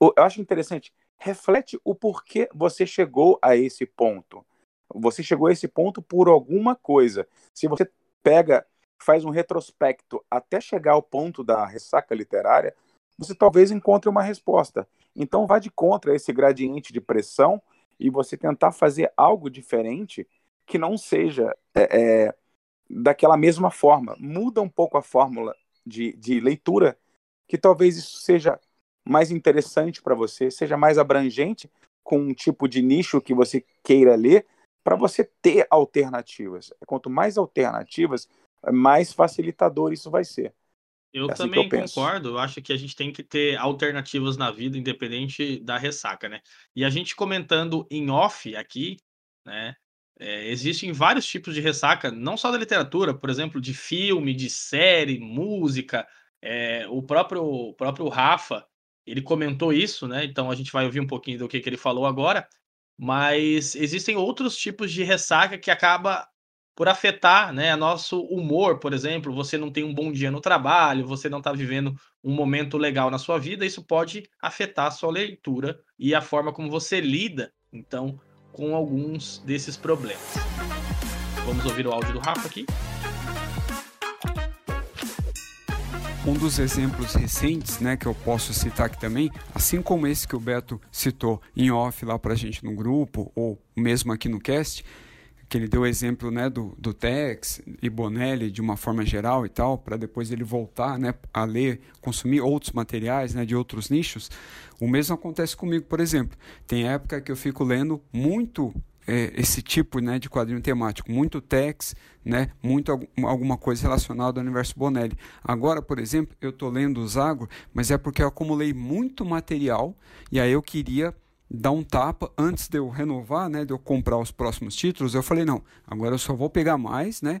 Eu acho interessante. Reflete o porquê você chegou a esse ponto. Você chegou a esse ponto por alguma coisa. Se você pega, faz um retrospecto até chegar ao ponto da ressaca literária, você talvez encontre uma resposta. Então vá de contra esse gradiente de pressão e você tentar fazer algo diferente que não seja é, é, daquela mesma forma. Muda um pouco a fórmula de, de leitura, que talvez isso seja mais interessante para você, seja mais abrangente com um tipo de nicho que você queira ler, para você ter alternativas. Quanto mais alternativas, mais facilitador isso vai ser. Eu é assim também eu concordo, eu acho que a gente tem que ter alternativas na vida, independente da ressaca, né? E a gente comentando em off aqui, né? É, existem vários tipos de ressaca, não só da literatura, por exemplo, de filme, de série, música. É, o próprio o próprio Rafa, ele comentou isso, né? Então a gente vai ouvir um pouquinho do que, que ele falou agora. Mas existem outros tipos de ressaca que acaba por afetar, né, nosso humor, por exemplo, você não tem um bom dia no trabalho, você não está vivendo um momento legal na sua vida, isso pode afetar a sua leitura e a forma como você lida, então, com alguns desses problemas. Vamos ouvir o áudio do Rafa aqui. Um dos exemplos recentes, né, que eu posso citar aqui também, assim como esse que o Beto citou em off lá para a gente no grupo, ou mesmo aqui no cast, que ele deu o exemplo né, do, do Tex e Bonelli de uma forma geral e tal, para depois ele voltar né, a ler, consumir outros materiais né, de outros nichos. O mesmo acontece comigo, por exemplo. Tem época que eu fico lendo muito é, esse tipo né, de quadrinho temático, muito text, né, muito alguma coisa relacionada ao universo Bonelli. Agora, por exemplo, eu estou lendo o Zago, mas é porque eu acumulei muito material e aí eu queria dar um tapa antes de eu renovar, né, de eu comprar os próximos títulos. Eu falei não, agora eu só vou pegar mais, né,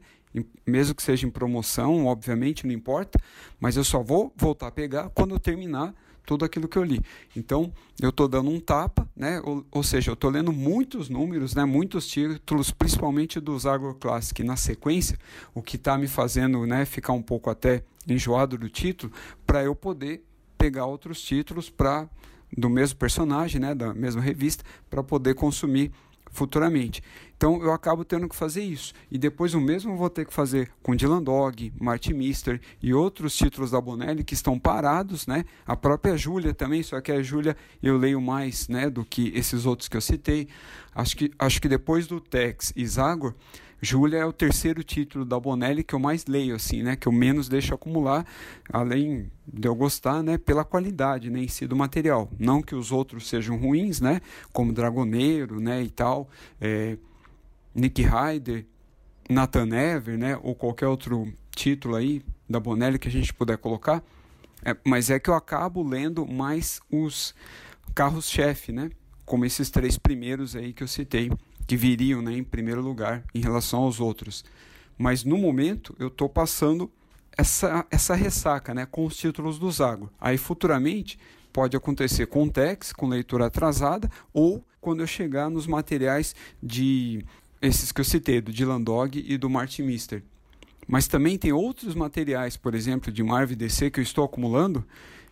mesmo que seja em promoção, obviamente não importa, mas eu só vou voltar a pegar quando eu terminar tudo aquilo que eu li. Então, eu estou dando um tapa, né? ou, ou seja, eu estou lendo muitos números, né? muitos títulos, principalmente dos Agroclassic na sequência, o que está me fazendo né, ficar um pouco até enjoado do título, para eu poder pegar outros títulos para do mesmo personagem, né, da mesma revista, para poder consumir futuramente. Então eu acabo tendo que fazer isso. E depois o mesmo vou ter que fazer com Dylan Dog, Martin Mister e outros títulos da Bonelli que estão parados, né? A própria Júlia também, só que a Júlia eu leio mais, né, do que esses outros que eu citei. Acho que acho que depois do Tex e Zagor, Júlia é o terceiro título da Bonelli que eu mais leio, assim, né? Que eu menos deixo acumular, além de eu gostar, né? Pela qualidade, né? Em si do material. Não que os outros sejam ruins, né? Como Dragoneiro, né? E tal. É, Nick Ryder, Nathan Ever, né? Ou qualquer outro título aí da Bonelli que a gente puder colocar. É, mas é que eu acabo lendo mais os carros-chefe, né? Como esses três primeiros aí que eu citei que viriam né, em primeiro lugar em relação aos outros. Mas no momento eu estou passando essa, essa ressaca né, com os títulos do Zago. Aí futuramente pode acontecer com Tex, com leitura atrasada, ou quando eu chegar nos materiais de esses que eu citei, do Dylan Dog e do Martin Mister. Mas também tem outros materiais, por exemplo, de Marvel DC que eu estou acumulando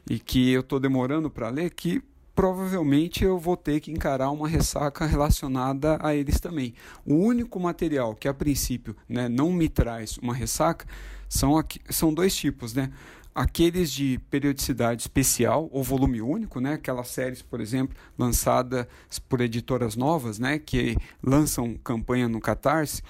e que eu estou demorando para ler, que provavelmente eu vou ter que encarar uma ressaca relacionada a eles também. O único material que a princípio né, não me traz uma ressaca são, aqui, são dois tipos, né? Aqueles de periodicidade especial ou volume único, né? Aquelas séries, por exemplo, lançadas por editoras novas, né? Que lançam campanha no Catarse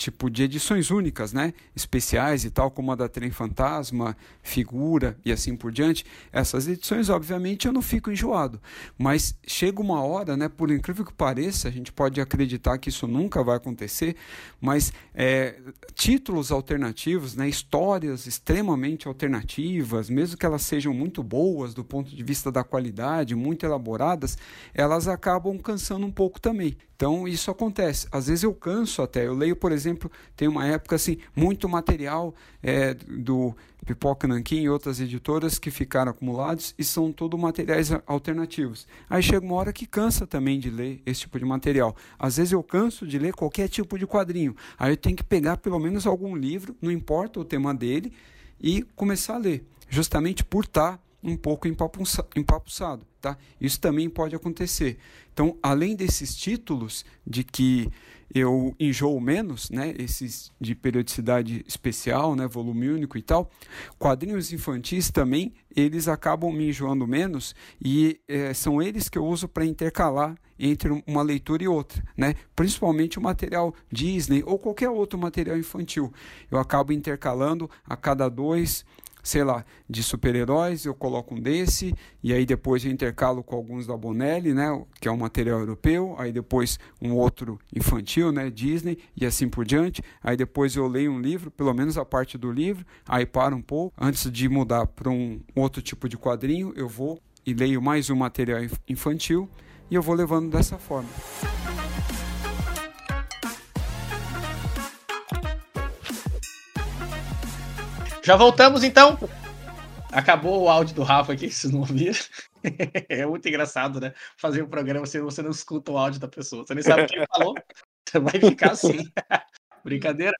tipo de edições únicas, né? Especiais e tal, como a da Trem Fantasma, Figura e assim por diante. Essas edições, obviamente, eu não fico enjoado. Mas chega uma hora, né? Por incrível que pareça, a gente pode acreditar que isso nunca vai acontecer, mas é, títulos alternativos, né? Histórias extremamente alternativas, mesmo que elas sejam muito boas do ponto de vista da qualidade, muito elaboradas, elas acabam cansando um pouco também. Então isso acontece. Às vezes eu canso até. Eu leio, por exemplo, tem uma época assim, muito material é, do Pipoca Nanquim e outras editoras que ficaram acumulados e são tudo materiais alternativos. Aí chega uma hora que cansa também de ler esse tipo de material. Às vezes eu canso de ler qualquer tipo de quadrinho. Aí eu tenho que pegar pelo menos algum livro, não importa o tema dele, e começar a ler. Justamente por estar um pouco empapuçado, tá? Isso também pode acontecer. Então, além desses títulos de que eu enjoo menos, né, esses de periodicidade especial, né, volume único e tal, quadrinhos infantis também, eles acabam me enjoando menos e é, são eles que eu uso para intercalar entre uma leitura e outra, né? Principalmente o material Disney ou qualquer outro material infantil. Eu acabo intercalando a cada dois, sei lá, de super-heróis, eu coloco um desse, e aí depois eu intercalo com alguns da Bonelli, né, que é um material europeu, aí depois um outro infantil, né, Disney, e assim por diante. Aí depois eu leio um livro, pelo menos a parte do livro, aí paro um pouco, antes de mudar para um outro tipo de quadrinho, eu vou e leio mais um material infantil, e eu vou levando dessa forma. Já voltamos então. Acabou o áudio do Rafa aqui, (laughs) vocês não ouviram. é muito engraçado, né? Fazer um programa se você não escuta o áudio da pessoa. Você nem sabe o que ele falou. Você vai ficar assim. (laughs) Brincadeira.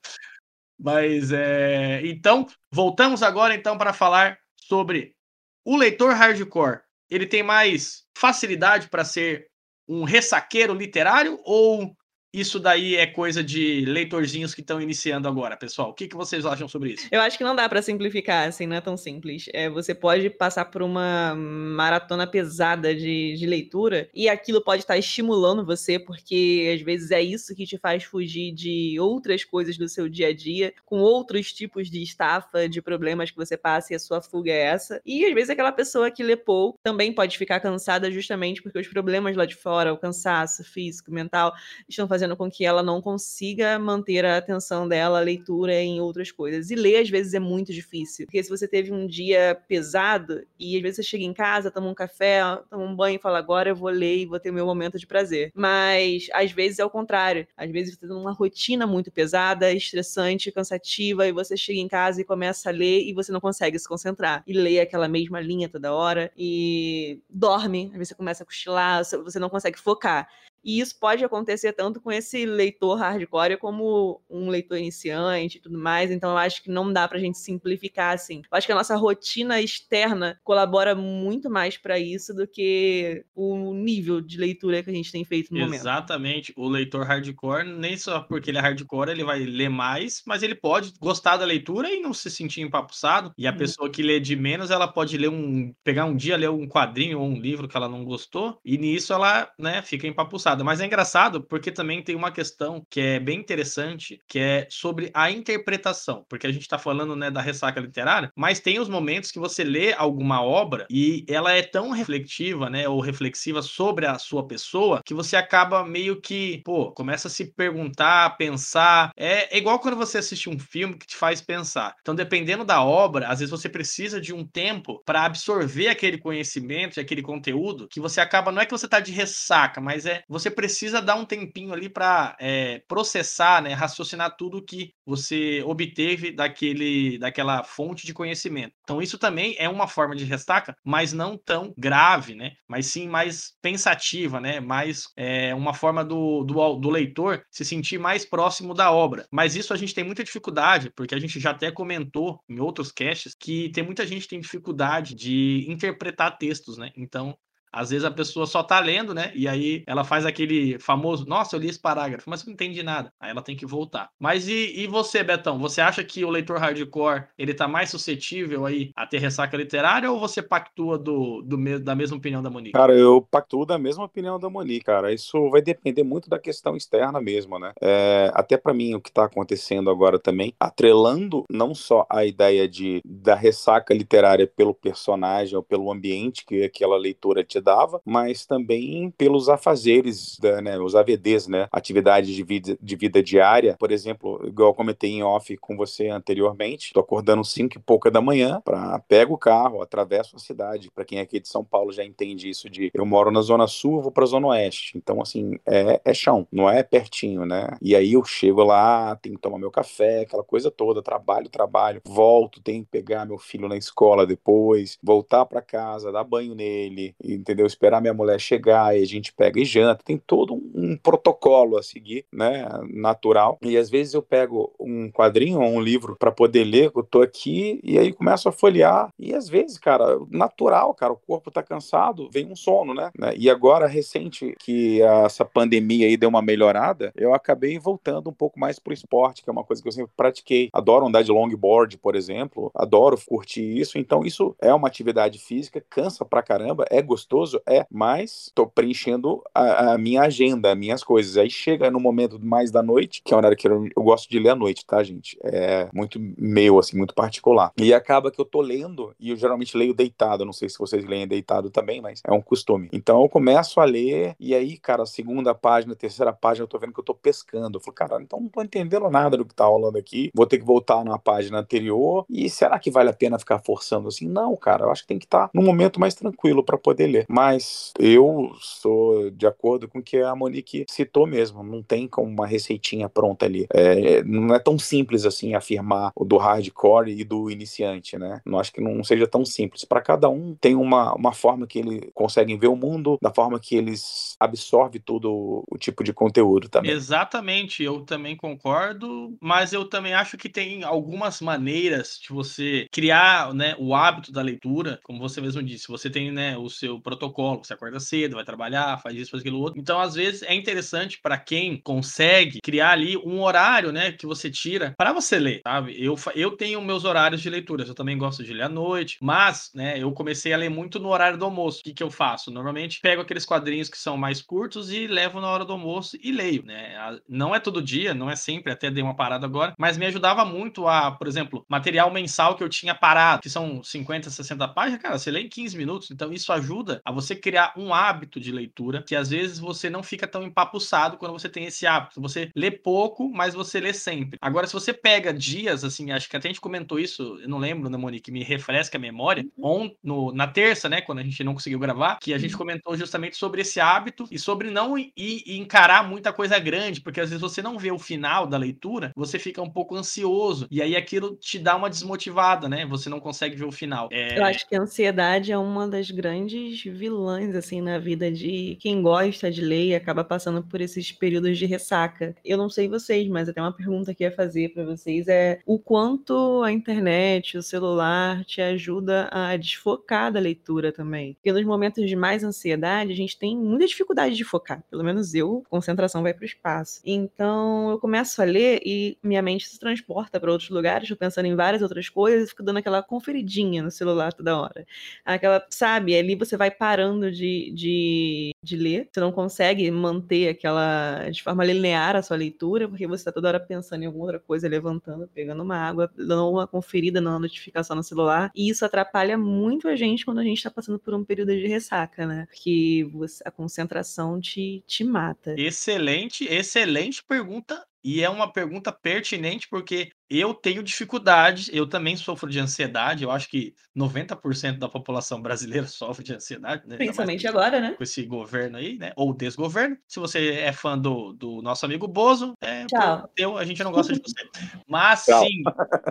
Mas é. Então, voltamos agora então para falar sobre o leitor hardcore. Ele tem mais facilidade para ser um ressaqueiro literário ou isso daí é coisa de leitorzinhos que estão iniciando agora, pessoal. O que, que vocês acham sobre isso? Eu acho que não dá para simplificar, assim, não é tão simples. É, você pode passar por uma maratona pesada de, de leitura e aquilo pode estar estimulando você, porque às vezes é isso que te faz fugir de outras coisas do seu dia a dia, com outros tipos de estafa, de problemas que você passa e a sua fuga é essa. E às vezes aquela pessoa que lê pouco também pode ficar cansada justamente porque os problemas lá de fora, o cansaço físico, mental, estão fazendo fazendo com que ela não consiga manter a atenção dela, a leitura em outras coisas. E ler, às vezes, é muito difícil. Porque se você teve um dia pesado e às vezes você chega em casa, toma um café, toma um banho e fala, agora eu vou ler e vou ter meu momento de prazer. Mas às vezes é o contrário. Às vezes você tem uma rotina muito pesada, estressante, cansativa, e você chega em casa e começa a ler e você não consegue se concentrar. E lê aquela mesma linha toda hora e dorme. Às vezes você começa a cochilar, você não consegue focar. E isso pode acontecer tanto com esse leitor hardcore como um leitor iniciante e tudo mais. Então, eu acho que não dá pra gente simplificar assim. Eu acho que a nossa rotina externa colabora muito mais para isso do que o nível de leitura que a gente tem feito no Exatamente. momento. Exatamente. O leitor hardcore, nem só porque ele é hardcore, ele vai ler mais, mas ele pode gostar da leitura e não se sentir empapuçado. E a hum. pessoa que lê de menos, ela pode ler um. pegar um dia, ler um quadrinho ou um livro que ela não gostou, e nisso ela, né, fica empapuçada engraçado, mas é engraçado porque também tem uma questão que é bem interessante, que é sobre a interpretação, porque a gente está falando, né, da ressaca literária, mas tem os momentos que você lê alguma obra e ela é tão reflexiva, né, ou reflexiva sobre a sua pessoa, que você acaba meio que, pô, começa a se perguntar, pensar, é, é igual quando você assiste um filme que te faz pensar. Então, dependendo da obra, às vezes você precisa de um tempo para absorver aquele conhecimento e aquele conteúdo que você acaba, não é que você tá de ressaca, mas é você precisa dar um tempinho ali para é, processar, né, raciocinar tudo que você obteve daquele, daquela fonte de conhecimento. Então, isso também é uma forma de ressaca, mas não tão grave, né? Mas sim mais pensativa, né? Mais é, uma forma do, do, do leitor se sentir mais próximo da obra. Mas isso a gente tem muita dificuldade, porque a gente já até comentou em outros casts que tem muita gente que tem dificuldade de interpretar textos, né? Então, às vezes a pessoa só tá lendo, né? E aí ela faz aquele famoso, nossa, eu li esse parágrafo, mas não entendi nada. Aí ela tem que voltar. Mas e, e você, Betão? Você acha que o leitor hardcore ele tá mais suscetível aí a ter ressaca literária ou você pactua do, do, da mesma opinião da Monique? Cara, eu pactuo da mesma opinião da Monique, cara. Isso vai depender muito da questão externa mesmo, né? É, até para mim, o que tá acontecendo agora também, atrelando não só a ideia de da ressaca literária pelo personagem ou pelo ambiente que aquela leitura te dava, mas também pelos afazeres, da, né, os AVDs, né, atividades de vida, de vida diária. Por exemplo, igual eu comentei em off com você anteriormente, tô acordando cinco e pouca da manhã, para pego o carro, atravesso a cidade. Para quem é aqui de São Paulo já entende isso de eu moro na zona sul, vou para zona oeste. Então assim, é, é chão, não é pertinho, né? E aí eu chego lá, tenho que tomar meu café, aquela coisa toda, trabalho, trabalho, volto, tenho que pegar meu filho na escola depois, voltar para casa, dar banho nele, entendeu? Esperar minha mulher chegar e a gente pega e janta. Tem todo um, um protocolo a seguir, né? Natural. E às vezes eu pego um quadrinho ou um livro para poder ler, eu tô aqui e aí começo a folhear. E às vezes, cara, natural, cara, o corpo tá cansado, vem um sono, né? E agora, recente que essa pandemia aí deu uma melhorada, eu acabei voltando um pouco mais pro esporte, que é uma coisa que eu sempre pratiquei. Adoro andar de longboard, por exemplo, adoro curtir isso. Então, isso é uma atividade física, cansa pra caramba, é gostoso É, mas tô preenchendo a, a, minha agenda, as minhas coisas. Aí chega no momento mais da noite, que é o horário que eu, eu, gosto de ler à noite, tá, gente? É muito meu, assim, muito particular. E acaba que eu tô lendo, e eu geralmente leio deitado, não sei se vocês leem deitado também, mas é um costume. Então eu começo a ler, e aí, cara, segunda página, terceira página, eu tô vendo que eu tô pescando. Eu falo, cara, então não tô entendendo nada do que tá rolando aqui, vou ter que voltar na página anterior, e será que vale a pena ficar forçando assim? Não, cara, eu acho que tem que estar tá num momento mais tranquilo para poder ler. Mas eu sou de acordo com o que a Monique citou mesmo. Não tem como uma receitinha pronta ali. É, não é tão simples assim afirmar o do hardcore e do iniciante, né? Não acho que não seja tão simples. Para cada um tem uma, uma forma que ele conseguem ver o mundo, da forma que eles absorvem todo o tipo de conteúdo também. Exatamente, eu também concordo, mas eu também acho que tem algumas maneiras de você criar né, o hábito da leitura, como você mesmo disse. Você tem né, o seu protocolo, você acorda cedo, vai trabalhar, faz isso, faz aquilo outro. Então, às vezes, é interessante para quem consegue criar ali um horário, né, que você tira para você ler, sabe? Eu, eu tenho meus horários de leitura, eu também gosto de ler à noite, mas, né, eu comecei a ler muito no horário do almoço. O que, que eu faço? Normalmente pego aqueles quadrinhos que são mais curtos e levo na hora do almoço e leio, né? Não é todo dia, não é sempre, até dei uma parada agora, mas me ajudava muito a, por exemplo, material mensal que eu tinha parado, que são 50, 60 páginas, cara, você lê em 15 minutos, então isso ajuda você criar um hábito de leitura que às vezes você não fica tão empapuçado quando você tem esse hábito. Você lê pouco, mas você lê sempre. Agora, se você pega dias, assim, acho que até a gente comentou isso, eu não lembro, né, Monique, me refresca a memória, uhum. on, no, na terça, né, quando a gente não conseguiu gravar, que a gente uhum. comentou justamente sobre esse hábito e sobre não ir, ir encarar muita coisa grande, porque às vezes você não vê o final da leitura, você fica um pouco ansioso, e aí aquilo te dá uma desmotivada, né? Você não consegue ver o final. É... Eu acho que a ansiedade é uma das grandes vilãs, assim, na vida de quem gosta de ler e acaba passando por esses períodos de ressaca. Eu não sei vocês, mas até uma pergunta que ia fazer para vocês é o quanto a internet, o celular te ajuda a desfocar da leitura também. Porque nos momentos de mais ansiedade, a gente tem muita dificuldade de focar. Pelo menos eu, concentração vai para o espaço. Então eu começo a ler e minha mente se transporta para outros lugares, estou pensando em várias outras coisas fico dando aquela conferidinha no celular toda hora. Aquela, sabe, ali você vai parando de, de, de ler, você não consegue manter aquela, de forma linear a sua leitura, porque você está toda hora pensando em alguma outra coisa, levantando, pegando uma água, dando uma conferida na notificação no celular, e isso atrapalha muito a gente quando a gente está passando por um período de ressaca, né? Porque você, a concentração te, te mata. Excelente, excelente pergunta. E é uma pergunta pertinente porque eu tenho dificuldades, eu também sofro de ansiedade, eu acho que 90% da população (laughs) brasileira sofre de ansiedade, né? Principalmente agora, né? Com esse governo aí, né? Ou desgoverno. Se você é fã do, do nosso amigo Bozo, é, Tchau. Eu, a gente não gosta de (laughs) você. Mas Tchau. sim,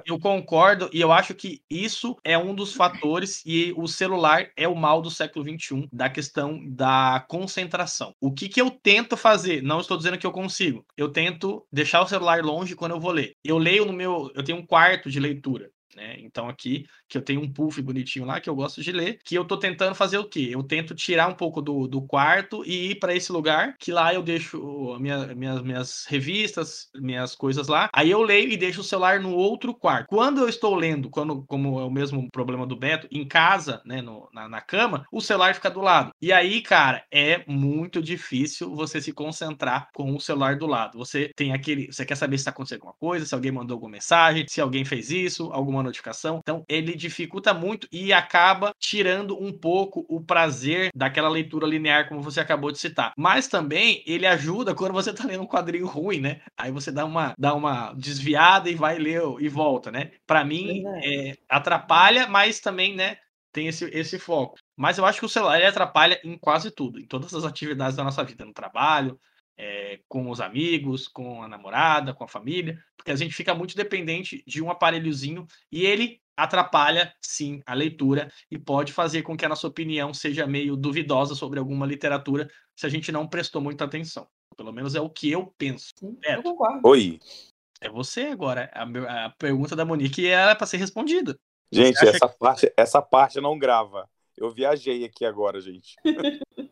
eu concordo e eu acho que isso é um dos fatores e o celular é o mal do século XXI, da questão da concentração. O que, que eu tento fazer? Não estou dizendo que eu consigo. Eu tento deixar o celular longe quando eu vou ler. Eu leio no meu eu tenho um quarto de leitura. Né? Então aqui que eu tenho um puff bonitinho lá que eu gosto de ler, que eu tô tentando fazer o quê? Eu tento tirar um pouco do, do quarto e ir para esse lugar, que lá eu deixo minha, minhas, minhas revistas, minhas coisas lá. Aí eu leio e deixo o celular no outro quarto. Quando eu estou lendo, quando, como é o mesmo problema do Beto, em casa, né, no, na, na cama, o celular fica do lado. E aí, cara, é muito difícil você se concentrar com o celular do lado. Você tem aquele. Você quer saber se está acontecendo alguma coisa, se alguém mandou alguma mensagem, se alguém fez isso, alguma notificação. Então, ele dificulta muito e acaba tirando um pouco o prazer daquela leitura linear, como você acabou de citar. Mas também ele ajuda quando você tá lendo um quadrinho ruim, né? Aí você dá uma, dá uma desviada e vai ler e volta, né? Para mim, é, atrapalha, mas também, né? Tem esse, esse foco. Mas eu acho que o celular ele atrapalha em quase tudo, em todas as atividades da nossa vida, no trabalho, é, com os amigos, com a namorada, com a família, porque a gente fica muito dependente de um aparelhozinho e ele atrapalha sim a leitura e pode fazer com que a nossa opinião seja meio duvidosa sobre alguma literatura se a gente não prestou muita atenção. Pelo menos é o que eu penso. Sim, eu concordo. Oi. É você agora. A, a pergunta da Monique era para ser respondida. Gente, essa, que... parte, essa parte não grava. Eu viajei aqui agora, gente. (laughs)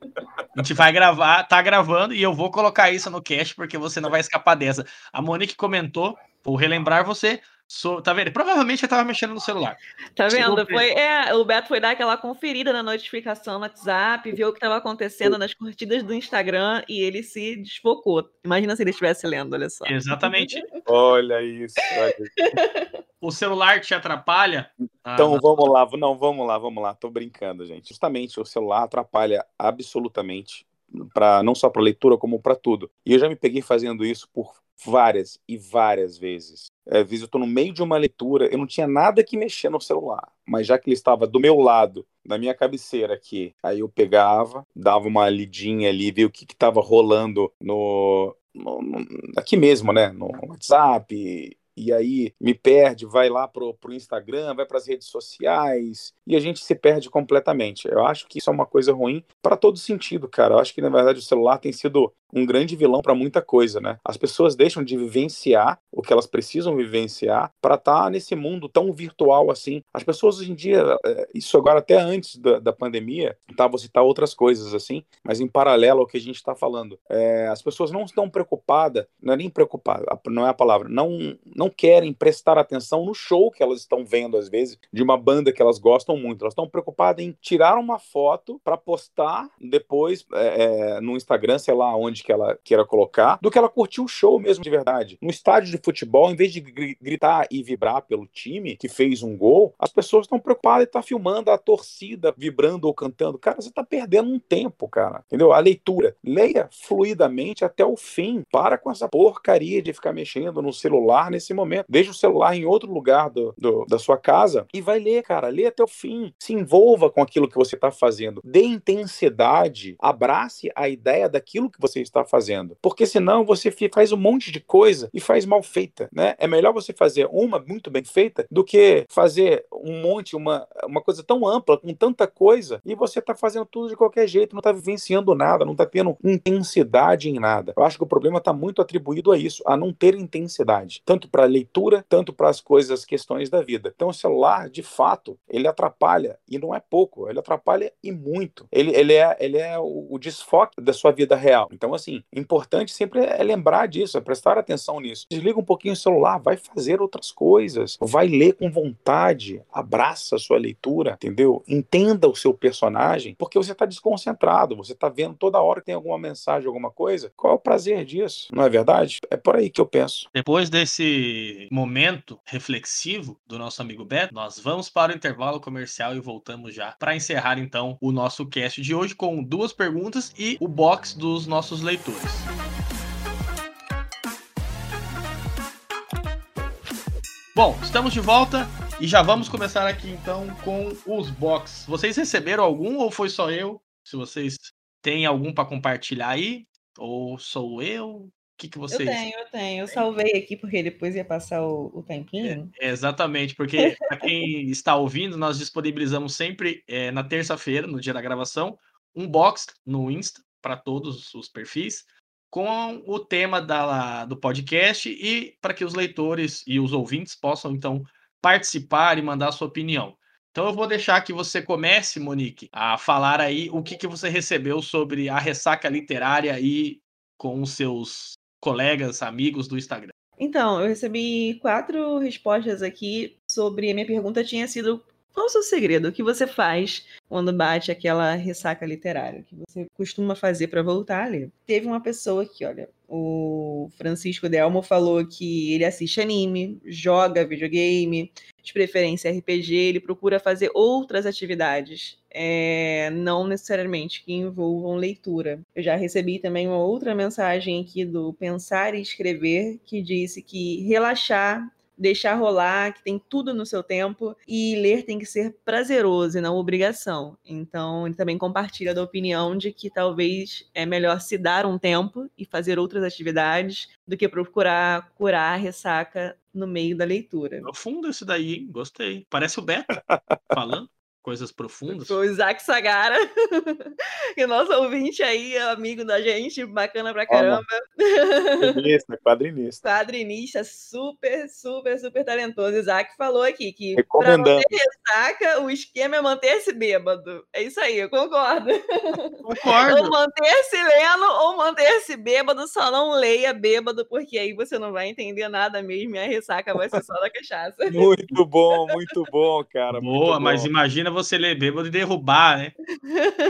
A gente vai gravar, tá gravando e eu vou colocar isso no cast porque você não vai escapar dessa. A Monique comentou, vou relembrar você, So, tá vendo? Provavelmente eu tava mexendo no celular. Tá vendo? Foi, é, o Beto foi dar aquela conferida na notificação no WhatsApp, viu o que estava acontecendo nas curtidas do Instagram e ele se desfocou. Imagina se ele estivesse lendo, olha só. Exatamente. olha isso. Olha. (laughs) O celular te atrapalha? Então ah, vamos lá, não, vamos lá, vamos lá. Tô brincando, gente. Justamente o celular atrapalha absolutamente para não só para leitura como para tudo. E eu já me peguei fazendo isso por várias e várias vezes. É, às vezes eu estou no meio de uma leitura, eu não tinha nada que mexer no celular, mas já que ele estava do meu lado, na minha cabeceira aqui, aí eu pegava, dava uma lidinha ali, via o que estava rolando no, no, no, aqui mesmo, né, no WhatsApp, e aí me perde, vai lá pro, pro Instagram, vai para as redes sociais e a gente se perde completamente. Eu acho que isso é uma coisa ruim para todo sentido, cara. Eu acho que na verdade o celular tem sido um grande vilão para muita coisa, né? As pessoas deixam de vivenciar o que elas precisam vivenciar para estar tá nesse mundo tão virtual assim. As pessoas hoje em dia, é, isso agora até antes da, da pandemia, tá? Vou citar outras coisas assim, mas em paralelo ao que a gente está falando, é, as pessoas não estão preocupadas, não é nem preocupada, não é a palavra, não não não querem prestar atenção no show que elas estão vendo, às vezes, de uma banda que elas gostam muito. Elas estão preocupadas em tirar uma foto para postar depois é, é, no Instagram, sei lá onde que ela queira colocar, do que ela curtir o show mesmo de verdade. No estádio de futebol, em vez de gritar e vibrar pelo time que fez um gol, as pessoas estão preocupadas em estar tá filmando a torcida vibrando ou cantando. Cara, você está perdendo um tempo, cara. Entendeu? A leitura. Leia fluidamente até o fim. Para com essa porcaria de ficar mexendo no celular nesse momento. Deixa o celular em outro lugar do, do, da sua casa e vai ler, cara. Lê até o fim. Se envolva com aquilo que você está fazendo. Dê intensidade. Abrace a ideia daquilo que você está fazendo. Porque senão você faz um monte de coisa e faz mal feita, né? É melhor você fazer uma muito bem feita do que fazer um monte, uma, uma coisa tão ampla, com tanta coisa, e você está fazendo tudo de qualquer jeito, não está vivenciando nada, não está tendo intensidade em nada. Eu acho que o problema está muito atribuído a isso, a não ter intensidade, tanto para leitura, tanto para as coisas, as questões da vida. Então o celular, de fato, ele atrapalha, e não é pouco, ele atrapalha e muito. Ele, ele é, ele é o, o desfoque da sua vida real. Então, assim, importante sempre é lembrar disso, é prestar atenção nisso. Desliga um pouquinho o celular, vai fazer outras coisas, vai ler com vontade, abraça a sua leitura, entendeu? Entenda o seu personagem, porque você está desconcentrado, você está vendo toda hora que tem alguma mensagem, alguma coisa. Qual é o prazer disso? Não é verdade? É por aí que eu penso. Depois desse momento reflexivo do nosso amigo Beto, nós vamos para o intervalo comercial e voltamos já para encerrar então o nosso cast de hoje com duas perguntas e o box dos nossos leitores. Bom, estamos de volta e já vamos começar aqui então com os box. Vocês receberam algum ou foi só eu? Se vocês têm algum para compartilhar aí, ou sou eu? Que, que vocês. Eu tenho, eu tenho. Eu salvei aqui porque depois ia passar o, o tempinho. É, exatamente, porque para quem está ouvindo, nós disponibilizamos sempre é, na terça-feira, no dia da gravação, um box no Insta para todos os perfis com o tema da, do podcast e para que os leitores e os ouvintes possam, então, participar e mandar a sua opinião. Então eu vou deixar que você comece, Monique, a falar aí o que, que você recebeu sobre a ressaca literária aí com os seus colegas, amigos do Instagram. Então, eu recebi quatro respostas aqui sobre a minha pergunta tinha sido qual o seu segredo? O que você faz quando bate aquela ressaca literária? O que você costuma fazer para voltar a ler? Teve uma pessoa aqui, olha, o Francisco Delmo falou que ele assiste anime, joga videogame, de preferência RPG, ele procura fazer outras atividades, é, não necessariamente que envolvam leitura. Eu já recebi também uma outra mensagem aqui do Pensar e Escrever, que disse que relaxar deixar rolar, que tem tudo no seu tempo, e ler tem que ser prazeroso e não obrigação. Então, ele também compartilha da opinião de que talvez é melhor se dar um tempo e fazer outras atividades do que procurar curar a ressaca no meio da leitura. Profundo esse daí, hein? Gostei. Parece o Beto (laughs) falando coisas profundas. O Isaac Sagara, (laughs) que é nosso ouvinte aí, amigo da gente, bacana pra caramba. Quadrinista, quadrinista. Quadrinista, super, super, super talentoso. Isaac falou aqui que pra manter ressaca, o esquema é manter-se bêbado. É isso aí, eu concordo. Concordo. (laughs) ou manter-se lendo ou manter-se bêbado, só não leia bêbado, porque aí você não vai entender nada mesmo e a ressaca vai ser só da cachaça. Muito bom, muito bom, cara. Boa, mas imagina você ler bêbado e derrubar, né?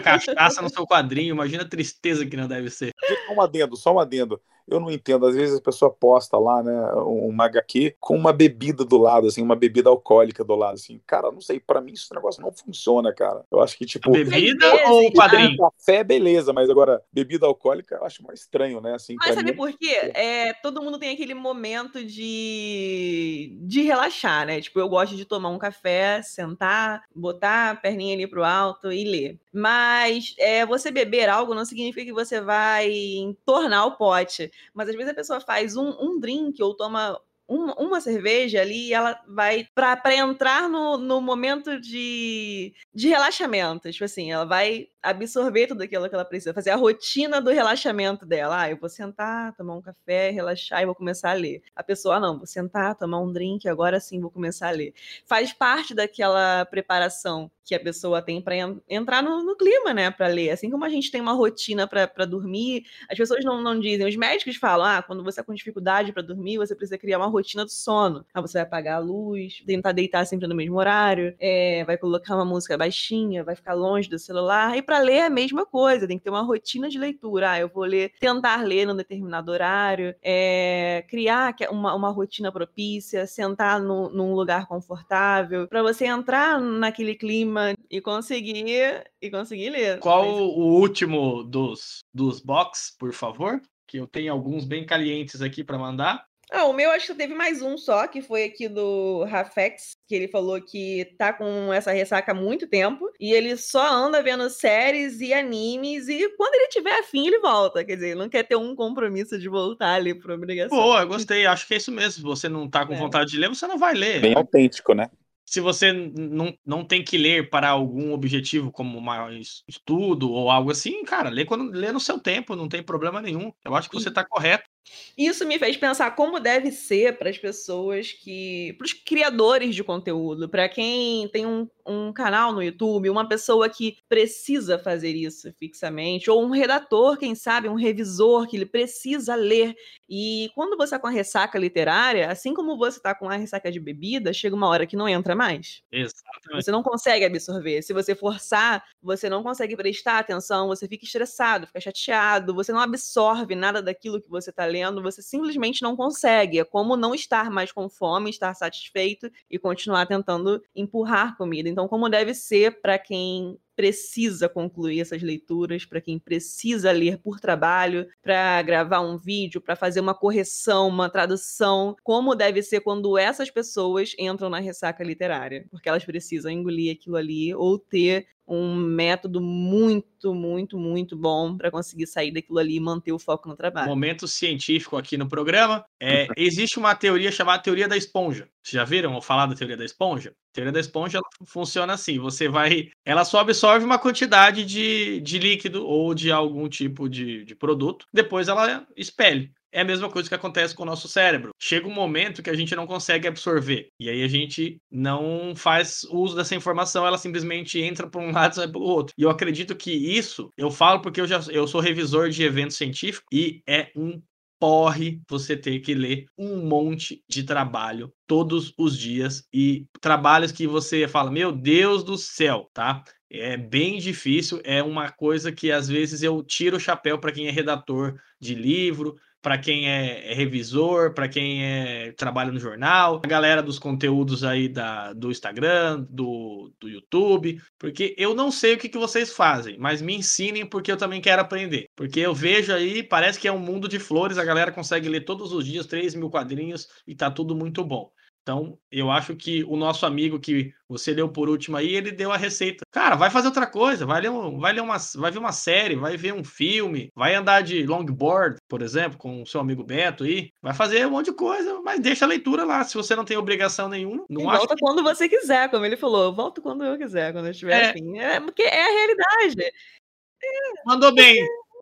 Cachaça no seu quadrinho, imagina a tristeza que não deve ser. Só um adendo, só um adendo eu não entendo. Às vezes a pessoa posta lá, né, uma HQ com uma bebida do lado, assim, uma bebida alcoólica do lado, assim. Cara, não sei, para mim esse negócio não funciona, cara. Eu acho que, tipo. A bebida ou o quadrinho? Café, beleza, mas agora, bebida alcoólica eu acho mais estranho, né? Assim, mas sabe mim, por quê? É, todo mundo tem aquele momento de, de relaxar, né? Tipo, eu gosto de tomar um café, sentar, botar a perninha ali pro alto e ler. Mas é, você beber algo não significa que você vai entornar o pote. Mas às vezes a pessoa faz um, um drink ou toma uma, uma cerveja ali e ela vai para entrar no, no momento de, de relaxamento. Tipo assim, ela vai absorver tudo aquilo que ela precisa, fazer a rotina do relaxamento dela. Ah, eu vou sentar, tomar um café, relaxar e vou começar a ler. A pessoa, ah, não, vou sentar, tomar um drink, agora sim vou começar a ler. Faz parte daquela preparação que a pessoa tem para entrar no, no, clima, né, para ler. Assim como a gente tem uma rotina para dormir, as pessoas não, não dizem, os médicos falam, ah, quando você está com dificuldade para dormir, você precisa criar uma rotina do sono. Ah, você vai apagar a luz, tentar deitar sempre no mesmo horário, é, vai colocar uma música baixinha, vai ficar longe do celular. E para ler é a mesma coisa, tem que ter uma rotina de leitura. Ah, eu vou ler, tentar ler num determinado horário, é, criar uma, uma rotina propícia, sentar no, num lugar confortável, para você entrar naquele clima e conseguir e conseguir ler. Qual Mas... o último dos, dos box, por favor? Que eu tenho alguns bem calientes aqui para mandar. Ah, o meu acho que teve mais um só, que foi aqui do Rafex, que ele falou que tá com essa ressaca há muito tempo e ele só anda vendo séries e animes e quando ele tiver afim ele volta. Quer dizer, ele não quer ter um compromisso de voltar ali por obrigação. Boa, gostei. Acho que é isso mesmo. Se você não tá com é. vontade de ler, você não vai ler. Bem autêntico, né? se você não, não tem que ler para algum objetivo, como mais estudo ou algo assim, cara, lê, quando, lê no seu tempo, não tem problema nenhum. Eu acho que você está correto. Isso me fez pensar como deve ser para as pessoas que. para os criadores de conteúdo, para quem tem um, um canal no YouTube, uma pessoa que precisa fazer isso fixamente, ou um redator, quem sabe, um revisor que ele precisa ler. E quando você está com a ressaca literária, assim como você está com a ressaca de bebida, chega uma hora que não entra mais. Exatamente. Você não consegue absorver. Se você forçar, você não consegue prestar atenção, você fica estressado, fica chateado, você não absorve nada daquilo que você está lendo você simplesmente não consegue. É como não estar mais com fome, estar satisfeito e continuar tentando empurrar comida. Então, como deve ser para quem precisa concluir essas leituras, para quem precisa ler por trabalho, para gravar um vídeo, para fazer uma correção, uma tradução, como deve ser quando essas pessoas entram na ressaca literária, porque elas precisam engolir aquilo ali ou ter um método muito, muito, muito bom para conseguir sair daquilo ali e manter o foco no trabalho. Momento científico aqui no programa. É, existe uma teoria chamada teoria da esponja. Vocês já viram ou falar da teoria da esponja? A teoria da esponja funciona assim: você vai. Ela só absorve uma quantidade de, de líquido ou de algum tipo de, de produto, depois ela expele. É a mesma coisa que acontece com o nosso cérebro. Chega um momento que a gente não consegue absorver. E aí a gente não faz uso dessa informação, ela simplesmente entra por um (laughs) lado e sai pelo outro. E eu acredito que isso, eu falo porque eu já eu sou revisor de eventos científicos e é um porre você ter que ler um monte de trabalho todos os dias e trabalhos que você fala, meu Deus do céu, tá? É bem difícil, é uma coisa que às vezes eu tiro o chapéu para quem é redator de livro, para quem é, é revisor, para quem é, trabalha no jornal, a galera dos conteúdos aí da, do Instagram, do, do YouTube, porque eu não sei o que, que vocês fazem, mas me ensinem porque eu também quero aprender. Porque eu vejo aí, parece que é um mundo de flores, a galera consegue ler todos os dias 3 mil quadrinhos e tá tudo muito bom. Então, eu acho que o nosso amigo que você leu por último aí, ele deu a receita. Cara, vai fazer outra coisa, vai ler, um, vai ler uma, vai ver uma série, vai ver um filme, vai andar de longboard, por exemplo, com o seu amigo Beto aí, vai fazer um monte de coisa, mas deixa a leitura lá. Se você não tem obrigação nenhuma, não volta que... quando você quiser, como ele falou, volta quando eu quiser, quando eu estiver é... afim. É, porque é a realidade. É, Mandou bem.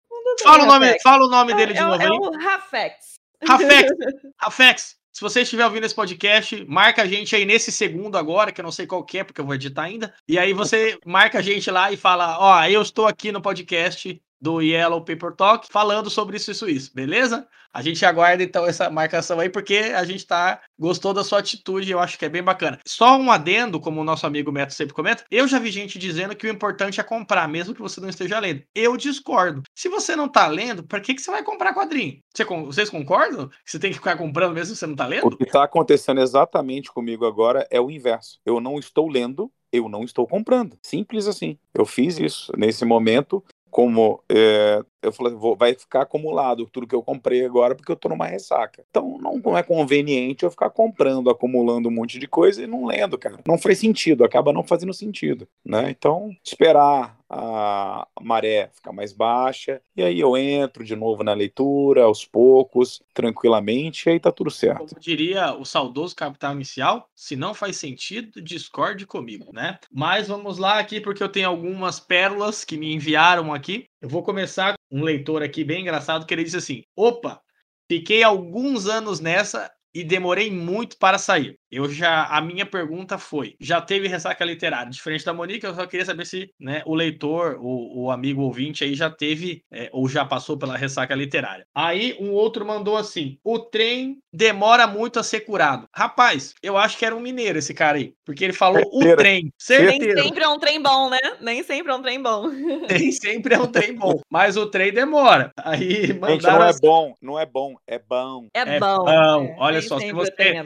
Mandou fala, bem o nome, fala o nome dele de é, novo é aí. É o Rafex. Rafex. (laughs) Rafex. Se você estiver ouvindo esse podcast, marca a gente aí nesse segundo agora, que eu não sei qual que é, porque eu vou editar ainda. E aí você marca a gente lá e fala: Ó, eu estou aqui no podcast do Yellow Paper Talk falando sobre isso, isso, isso, beleza? A gente aguarda então essa marcação aí, porque a gente tá gostou da sua atitude, eu acho que é bem bacana. Só um adendo, como o nosso amigo Meto sempre comenta, eu já vi gente dizendo que o importante é comprar, mesmo que você não esteja lendo. Eu discordo. Se você não tá lendo, para que, que você vai comprar quadrinho? Você, vocês concordam? Que você tem que ficar comprando mesmo se você não tá lendo? O que tá acontecendo exatamente comigo agora é o inverso. Eu não estou lendo, eu não estou comprando. Simples assim. Eu fiz isso. Nesse momento, como é, eu falei, vou, vai ficar acumulado tudo que eu comprei agora porque eu tô numa ressaca. Então não é conveniente eu ficar comprando, acumulando um monte de coisa e não lendo, cara. Não faz sentido, acaba não fazendo sentido, né? Então, esperar a maré ficar mais baixa, e aí eu entro de novo na leitura, aos poucos, tranquilamente, e aí tá tudo certo. Como diria o saudoso capital inicial, se não faz sentido, discorde comigo, né? Mas vamos lá aqui, porque eu tenho algumas pérolas que me enviaram aqui. Eu vou começar com um leitor aqui bem engraçado, que ele disse assim: opa, Fiquei alguns anos nessa e demorei muito para sair. Eu já a minha pergunta foi: já teve ressaca literária? Diferente da Monique, eu só queria saber se né, o leitor, o, o amigo ouvinte aí já teve é, ou já passou pela ressaca literária. Aí um outro mandou assim: o trem demora muito a ser curado. Rapaz, eu acho que era um mineiro esse cara aí, porque ele falou o trem. Certeiro. Nem sempre é um trem bom, né? Nem sempre é um trem bom. (laughs) Nem sempre é um trem bom, mas o trem demora. Aí mandaram Gente, não é assim, bom, não é bom, é bom. É, é bom. bom. É. Olha só, se você, é,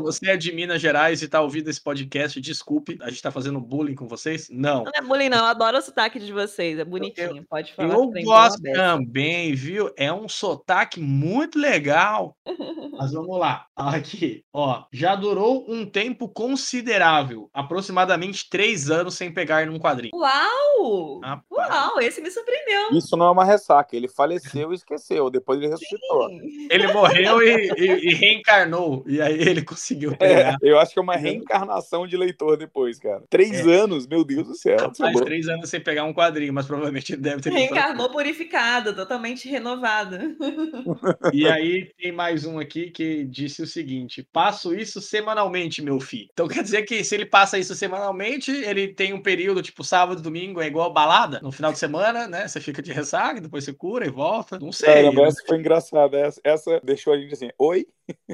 você é de Minas Gerais e tá ouvindo esse podcast, desculpe, a gente tá fazendo bullying com vocês? Não. Não é bullying, não. Eu adoro o sotaque de vocês. É bonitinho. Eu, Pode falar. Eu gosto também, viu? É um sotaque muito legal. (laughs) Mas vamos lá. Aqui, ó. Já durou um tempo considerável. Aproximadamente três anos sem pegar num quadrinho. Uau! Rapaz. Uau, esse me surpreendeu. Isso não é uma ressaca. Ele faleceu e esqueceu. Depois ele ressuscitou. Sim. Ele morreu e, e, e reencarnou. E aí ele conseguiu (laughs) é. É, eu acho que é uma reencarnação de leitor depois, cara. Três é. anos, meu Deus do céu. Mais três anos sem pegar um quadrinho, mas provavelmente ele deve ter. Reencarnou purificado, totalmente renovado. (laughs) E aí tem mais um aqui que disse o seguinte: passo isso semanalmente, meu filho. Então quer dizer que se ele passa isso semanalmente, ele tem um período, tipo sábado, domingo, é igual balada. No final de semana, né? Você fica de ressaca, depois você cura e volta. Não sei. É, essa foi engraçada. Essa, essa deixou a gente assim, oi?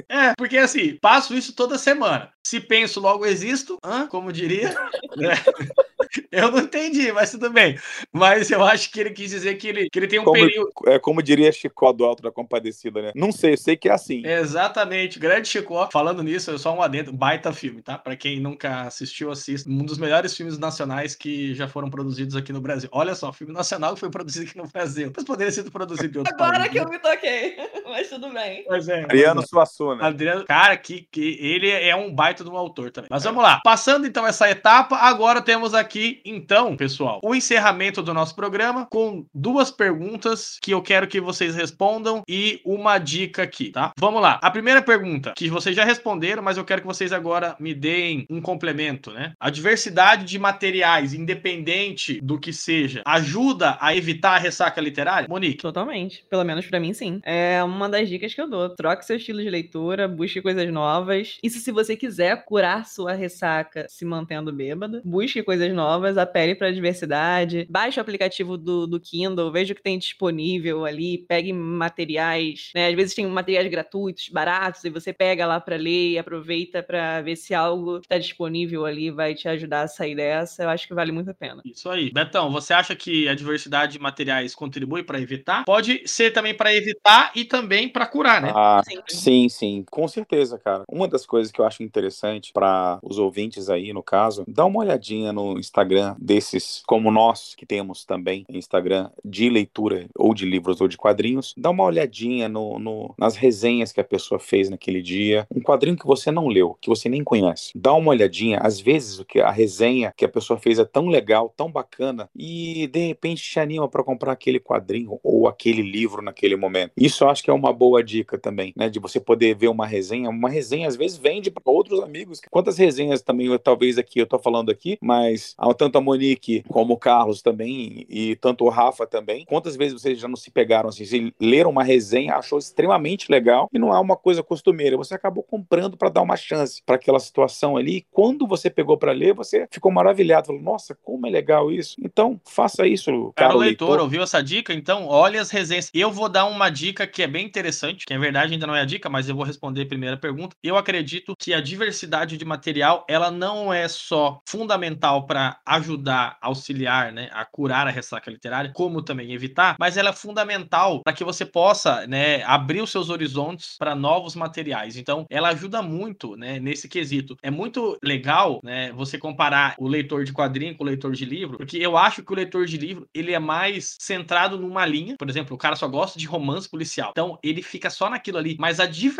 É, porque assim, passo isso toda semana. Se penso, logo existo, hã? como diria. Né? (laughs) Eu não entendi, mas tudo bem. Mas eu acho que ele quis dizer que ele, que ele tem um como, período. É como diria Chicó do Alto da Compadecida, né? Não sei, sei que é assim. Exatamente. Grande Chicó. Falando nisso, eu só um adendo. Baita filme, tá? Pra quem nunca assistiu, assista. Um dos melhores filmes nacionais que já foram produzidos aqui no Brasil. Olha só, filme nacional que foi produzido aqui no Brasil. Mas poderia ser produzido em outro Agora país, que né? eu me toquei. (laughs) Mas tudo bem. Pois é. Adriano é. Suassuna. Adriano, cara, que, que ele é um baita de um autor também. Mas vamos lá. Passando então essa etapa, agora temos aqui, então, pessoal, o encerramento do nosso programa com duas perguntas que eu quero que vocês respondam e uma dica aqui, tá? Vamos lá. A primeira pergunta, que vocês já responderam, mas eu quero que vocês agora me deem um complemento, né? A diversidade de materiais, independente do que seja, ajuda a evitar a ressaca literária? Monique? Totalmente. Pelo menos para mim, sim. É uma das dicas que eu dou. Troque seu estilo de leitura, busque coisas novas. Isso se você quiser curar sua ressaca se mantendo bêbada, busque coisas novas, apele para a diversidade, baixe o aplicativo do, do Kindle, veja o que tem disponível ali, pegue materiais, né? Às vezes tem materiais gratuitos, baratos, e você pega lá para ler e aproveita para ver se algo está disponível ali vai te ajudar a sair dessa. Eu acho que vale muito a pena. Isso aí. Betão, você acha que a diversidade de materiais contribui para evitar? Pode ser também para evitar e também para curar, né? Ah, sim. sim, sim, com certeza, cara. Uma das coisas que eu acho interessante para os ouvintes aí, no caso, dá uma olhadinha no Instagram desses, como nós que temos também Instagram de leitura ou de livros ou de quadrinhos, dá uma olhadinha no, no, nas resenhas que a pessoa fez naquele dia. Um quadrinho que você não leu, que você nem conhece. Dá uma olhadinha, às vezes o que a resenha que a pessoa fez é tão legal, tão bacana, e de repente te anima para comprar aquele quadrinho ou aquele livro naquele momento. Isso eu acho que é uma boa dica também, né? De você poder ver uma resenha. Uma resenha às vezes vende para outros amigos. Quantas resenhas também, talvez aqui eu tô falando aqui, mas tanto a Monique como o Carlos também e tanto o Rafa também. Quantas vezes vocês já não se pegaram assim, se leram uma resenha, achou extremamente legal e não é uma coisa costumeira, você acabou comprando para dar uma chance para aquela situação ali. Quando você pegou para ler, você ficou maravilhado, falou: "Nossa, como é legal isso". Então, faça isso, cara. leitor, leitor, ouviu essa dica? Então, olhe as resenhas. Eu vou dar uma dica que é bem interessante, que é verdade ainda não é a dica, mas eu vou responder a primeira pergunta. Eu acredito que a diversidade de material, ela não é só fundamental para ajudar, auxiliar, né, a curar a ressaca literária, como também evitar, mas ela é fundamental para que você possa, né, abrir os seus horizontes para novos materiais. Então, ela ajuda muito, né, nesse quesito. É muito legal, né, você comparar o leitor de quadrinho com o leitor de livro, porque eu acho que o leitor de livro, ele é mais centrado numa linha. Por exemplo, o cara só gosta de romance policial. Então, ele fica só naquilo ali. Mas a diversidade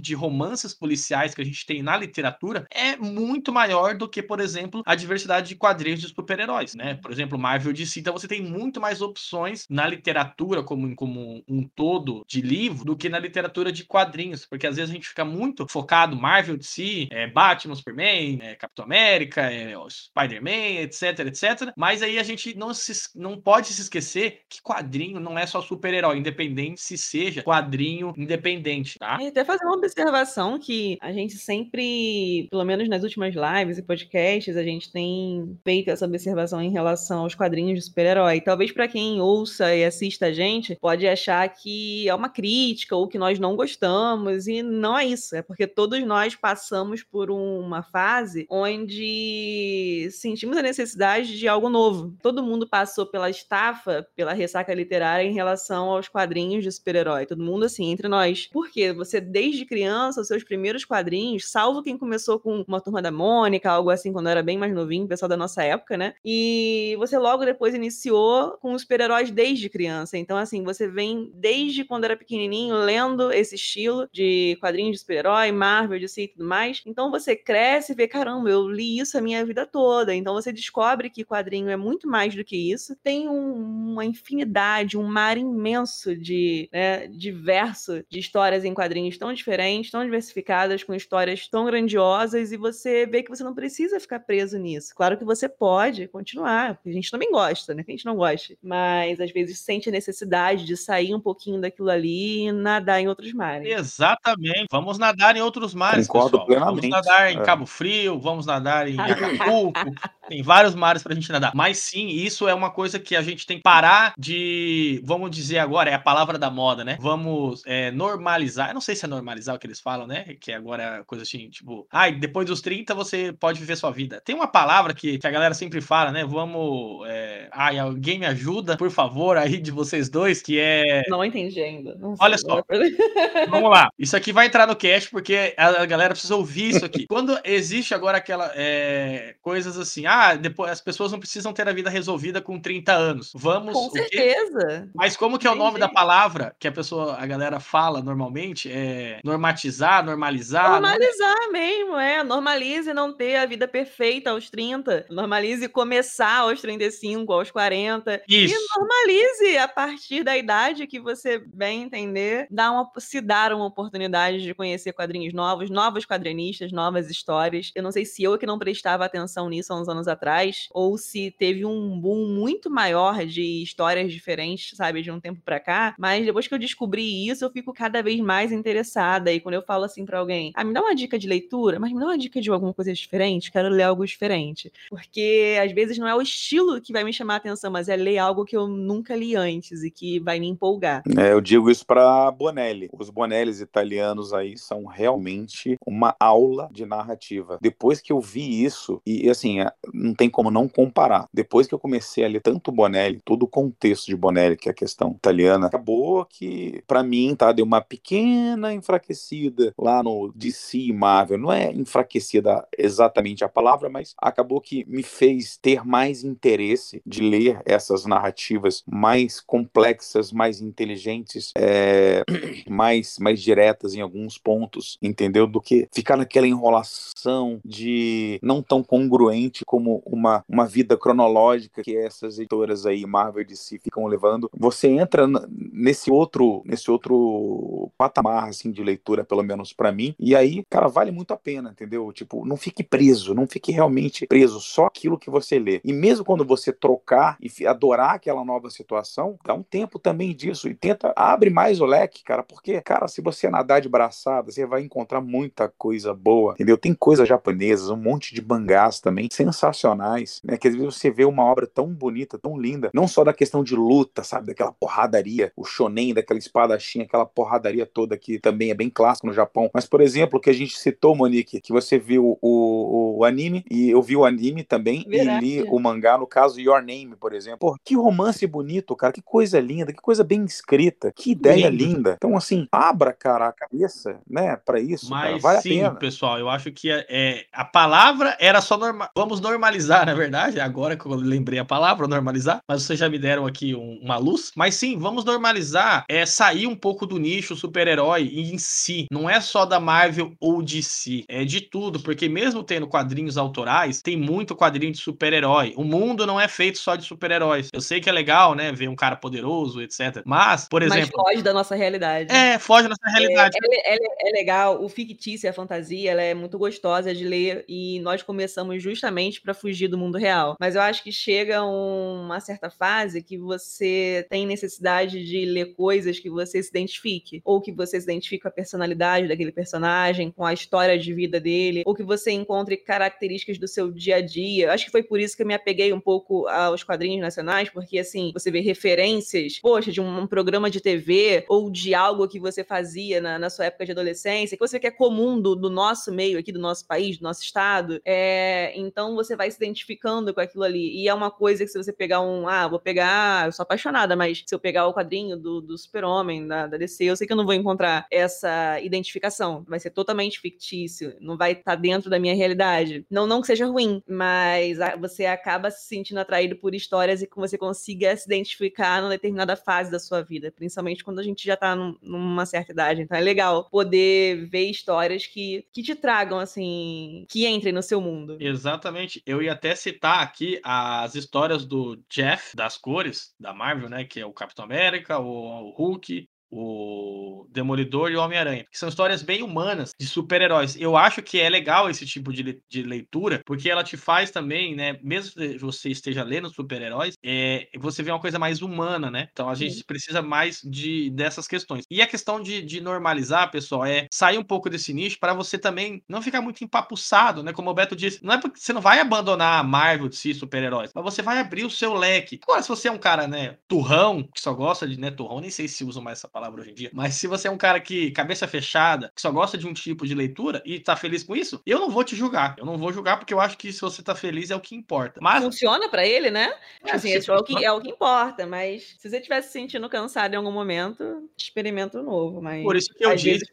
de romances policiais que a gente tem na literatura é muito maior do que, por exemplo, a diversidade de quadrinhos de super-heróis, né? Por exemplo, Marvel DC, então você tem muito mais opções na literatura como, como um todo de livro do que na literatura de quadrinhos, porque às vezes a gente fica muito focado Marvel DC, é, Batman, Superman, é, Capitão América, é, Spider-Man, etc, etc. Mas aí a gente não, se, não pode se esquecer que quadrinho não é só super-herói, independente se seja quadrinho independente, tá? E até fazer uma observação que a gente sempre, pelo menos nas últimas lives e podcasts, a gente tem feito essa observação em relação aos quadrinhos de super-herói. Talvez para quem ouça e assista a gente, pode achar que é uma crítica ou que nós não gostamos, e não é isso. É porque todos nós passamos por uma fase onde sentimos a necessidade de algo novo. Todo mundo passou pela estafa, pela ressaca literária em relação aos quadrinhos de super-herói. Todo mundo assim, entre nós. Porque você, desde criança, os seus primeiros quadrinhos, salvo quem começou com uma turma da Mônica, algo assim, quando era bem mais novinho, pessoal da nossa época, né? E você logo depois iniciou com os super-heróis desde criança. Então, assim, você vem desde quando era pequenininho lendo esse estilo de quadrinhos de super-herói, Marvel, DC e tudo mais. Então você cresce e vê, caramba, eu li isso a minha vida toda. Então você descobre que quadrinho é muito mais do que isso. Tem um, uma infinidade, um mar imenso de, né, diverso de histórias em quadrinhos tão diferentes, tão diversificadas, com histórias tão grandiosas, e você vê que você não precisa ficar preso nisso. Claro que você pode continuar, porque a gente também gosta, né? Que a gente não gosta. Mas às vezes sente a necessidade de sair um pouquinho daquilo ali e nadar em outros mares. Exatamente. Vamos nadar em outros mares, Concordo pessoal. plenamente. Vamos nadar em É. Cabo Frio, vamos nadar em (laughs) Acapulco. Tem vários mares pra gente nadar. Mas sim, isso é uma coisa que a gente tem que parar de, vamos dizer agora, é a palavra da moda, né? Vamos é, normalizar. Eu não sei se é normalizar o que eles falam, né? Que agora é coisa assim, tipo, ai, depois dos 30 você pode viver sua vida. Tem uma palavra que, que a galera sempre fala, né? Vamos. É, ai, alguém me ajuda, por favor, aí de vocês dois, que é. Não entendi ainda. Não Olha só. (laughs) Vamos lá. Isso aqui vai entrar no cast porque a a galera precisa ouvir isso aqui. Quando existe agora aquela é, coisas assim, ah, depois as pessoas não precisam ter a vida resolvida com 30 anos. Vamos. Com certeza. Mas como que é o nome da Entendi. palavra que a pessoa, a galera fala normalmente? É normatizar, normalizar. não é? Normalizar mesmo, é. Normalize não ter a vida perfeita aos 30. Normalize começar aos 35, aos 40. Isso. E normalize a partir da idade que você bem entender, dar uma, se dar uma oportunidade de conhecer quadrinhos novos, novos quadrinistas, novas histórias. Eu não sei se eu que não prestava atenção nisso há uns anos atrás, ou se teve um boom muito maior de histórias diferentes, sabe, de um tempo pra cá. Mas depois que eu descobri isso, eu fico cada vez mais interessada. E quando eu falo assim pra alguém, ah, me dá uma dica de leitura, mas me dá uma dica de alguma coisa diferente, quero ler algo diferente. Porque às vezes não é o estilo que vai me chamar a atenção, mas é ler algo que eu nunca li antes e que vai me empolgar. É, eu digo isso para Bonelli. Os Bonellis italianos aí são realmente uma aula de narrativa. Depois que eu vi isso, e assim, não tem como não comparar. Depois que eu comecei a ler tanto Bonelli, todo o contexto de Bonelli, que é a questão italiana, acabou que, para mim, tá, deu uma pequena enfraquecida lá no DC e Marvel. Não é enfraquecida exatamente a palavra, mas acabou que me fez ter mais interesse de ler essas narrativas mais complexas, mais inteligentes, é, (clears throat) mais, mais diretas em alguns pontos, entendeu? Do que ficar naquela enrolação de não tão congruente como uma, uma vida cronológica que essas editoras aí, Marvel e DC, ficam levando. Você entra nesse outro, nesse outro patamar, assim, de leitura, pelo menos pra mim, e aí, cara, vale muito a pena, entendeu? Tipo, não fique preso, não fique realmente preso só aquilo que você lê. E mesmo quando você trocar e adorar aquela nova situação, dá um tempo também disso e tenta, abre mais o leque, cara, porque, cara, se você nadar de braçada, você vai encontrar muita coisa boa, entendeu? Tem coisas japonesas, um monte de mangás também sensacionais, né? Que às vezes você vê uma obra tão bonita, tão linda, não só da questão de luta, sabe? Daquela porradaria, o shonen, daquela espadachim, aquela porradaria toda que também é bem clássico no Japão. Mas, por exemplo, que a gente citou, Monique, que você viu o, o anime, e eu vi o anime também, Verdade. e li o mangá, no caso Your Name, por exemplo. Pô, que romance bonito, cara, que coisa linda, que coisa bem escrita, que ideia Lindo. linda. Então, assim, abra, cara, a cabeça, né, para isso, Mas, cara, vale sim, a pena. pessoal, eu acho que é, é a palavra era só normal. Vamos normalizar, na verdade, agora que eu lembrei a palavra, normalizar, mas vocês já me deram aqui um, uma luz. Mas sim, vamos normalizar, é sair um pouco do nicho super-herói em si. Não é só da Marvel ou DC, é de tudo, porque mesmo tendo quadrinhos autorais, tem muito quadrinho de super-herói. O mundo não é feito só de super-heróis. Eu sei que é legal, né, ver um cara poderoso, etc. Mas, por exemplo. Mas foge da nossa realidade. É, foge da nossa realidade. É, é, é, é legal, o fictício e a fantasia, ela é muito gostosa de ler e nós começamos justamente para fugir do mundo real. Mas eu acho que chega uma certa fase que você tem necessidade de ler coisas que você se identifique, ou que você se identifique com a personalidade daquele personagem, com a história de vida dele, ou que você encontre características do seu dia a dia. Acho que foi por isso que eu me apeguei um pouco aos quadrinhos nacionais, porque assim, você vê referências, poxa, de um, programa de TV ou de algo que você fazia na, na sua época de adolescência, que você vê que é comum do, do nosso meio aqui, do nosso país, do nosso estado. É, então você vai se identificando com aquilo ali. E é uma coisa que se você pegar um, ah, vou pegar, eu sou apaixonada, mas se eu pegar o quadrinho do, do Super-Homem, da, da DC, eu sei que eu não vou encontrar essa identificação. Vai ser totalmente fictício, não vai estar tá dentro da minha realidade. Não, não que seja ruim, mas você acaba se sentindo atraído por histórias e que você consiga se identificar numa determinada fase da sua vida, principalmente quando a gente já tá num, numa certa idade. Então é legal poder ver histórias que, que te tragam, assim, que entrem no seu mundo. Exatamente. Eu ia até citar aqui as histórias do Jeff das cores da Marvel, né? Que é o Capitão América, o Hulk, o Demolidor e o Homem-Aranha, que são histórias bem humanas de super-heróis. Eu acho que é legal esse tipo de, de leitura, porque ela te faz também, né, mesmo que você esteja lendo super-heróis, é, você vê uma coisa mais humana, né? Então a gente Sim. precisa mais de dessas questões. E a questão de, de normalizar, pessoal, é sair um pouco desse nicho para você também não ficar muito empapuçado, né? Como o Beto disse, não é porque você não vai abandonar a Marvel de si, super-heróis, mas você vai abrir o seu leque. Agora, se você é um cara, né, turrão, que só gosta de, né, turrão, nem sei se usam mais essa palavra palavra hoje em dia. Mas se você é um cara que, cabeça fechada, que só gosta de um tipo de leitura e tá feliz com isso, eu não vou te julgar. Eu não vou julgar porque eu acho que se você tá feliz é o que importa. Mas... Funciona para ele, né? É, assim, é, o que, é o que importa, mas se você estiver se sentindo cansado em algum momento, experimenta um novo. Mas Por isso que eu disse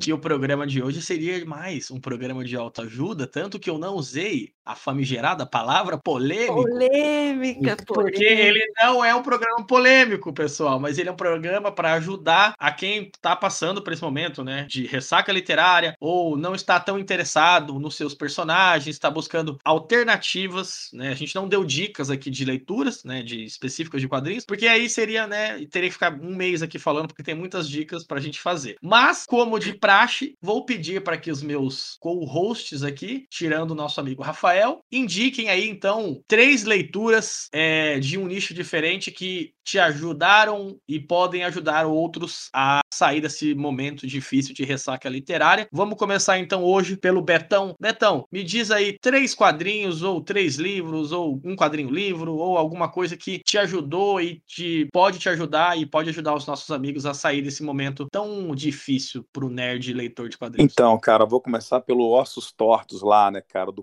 que o programa de hoje seria mais um programa de autoajuda, tanto que eu não usei a famigerada palavra polêmica. Polêmica, Porque polêmica. ele não é um programa polêmico, pessoal, mas ele é um programa para ajudar a quem está passando por esse momento, né, de ressaca literária ou não está tão interessado nos seus personagens, está buscando alternativas, né? A gente não deu dicas aqui de leituras, né, de específicas de quadrinhos, porque aí seria, né, teria que ficar um mês aqui falando porque tem muitas dicas para a gente fazer. Mas como de praxe, vou pedir para que os meus co-hosts aqui, tirando o nosso amigo Rafael Rafael. Indiquem aí, então, três leituras é, de um nicho diferente que te ajudaram e podem ajudar outros a sair desse momento difícil de ressaca literária. Vamos começar então hoje pelo Betão. Betão, me diz aí três quadrinhos ou três livros ou um quadrinho livro ou alguma coisa que te ajudou e te pode te ajudar e pode ajudar os nossos amigos a sair desse momento tão difícil pro nerd leitor de quadrinhos. Então, cara, vou começar pelo Ossos Tortos lá, né, cara, do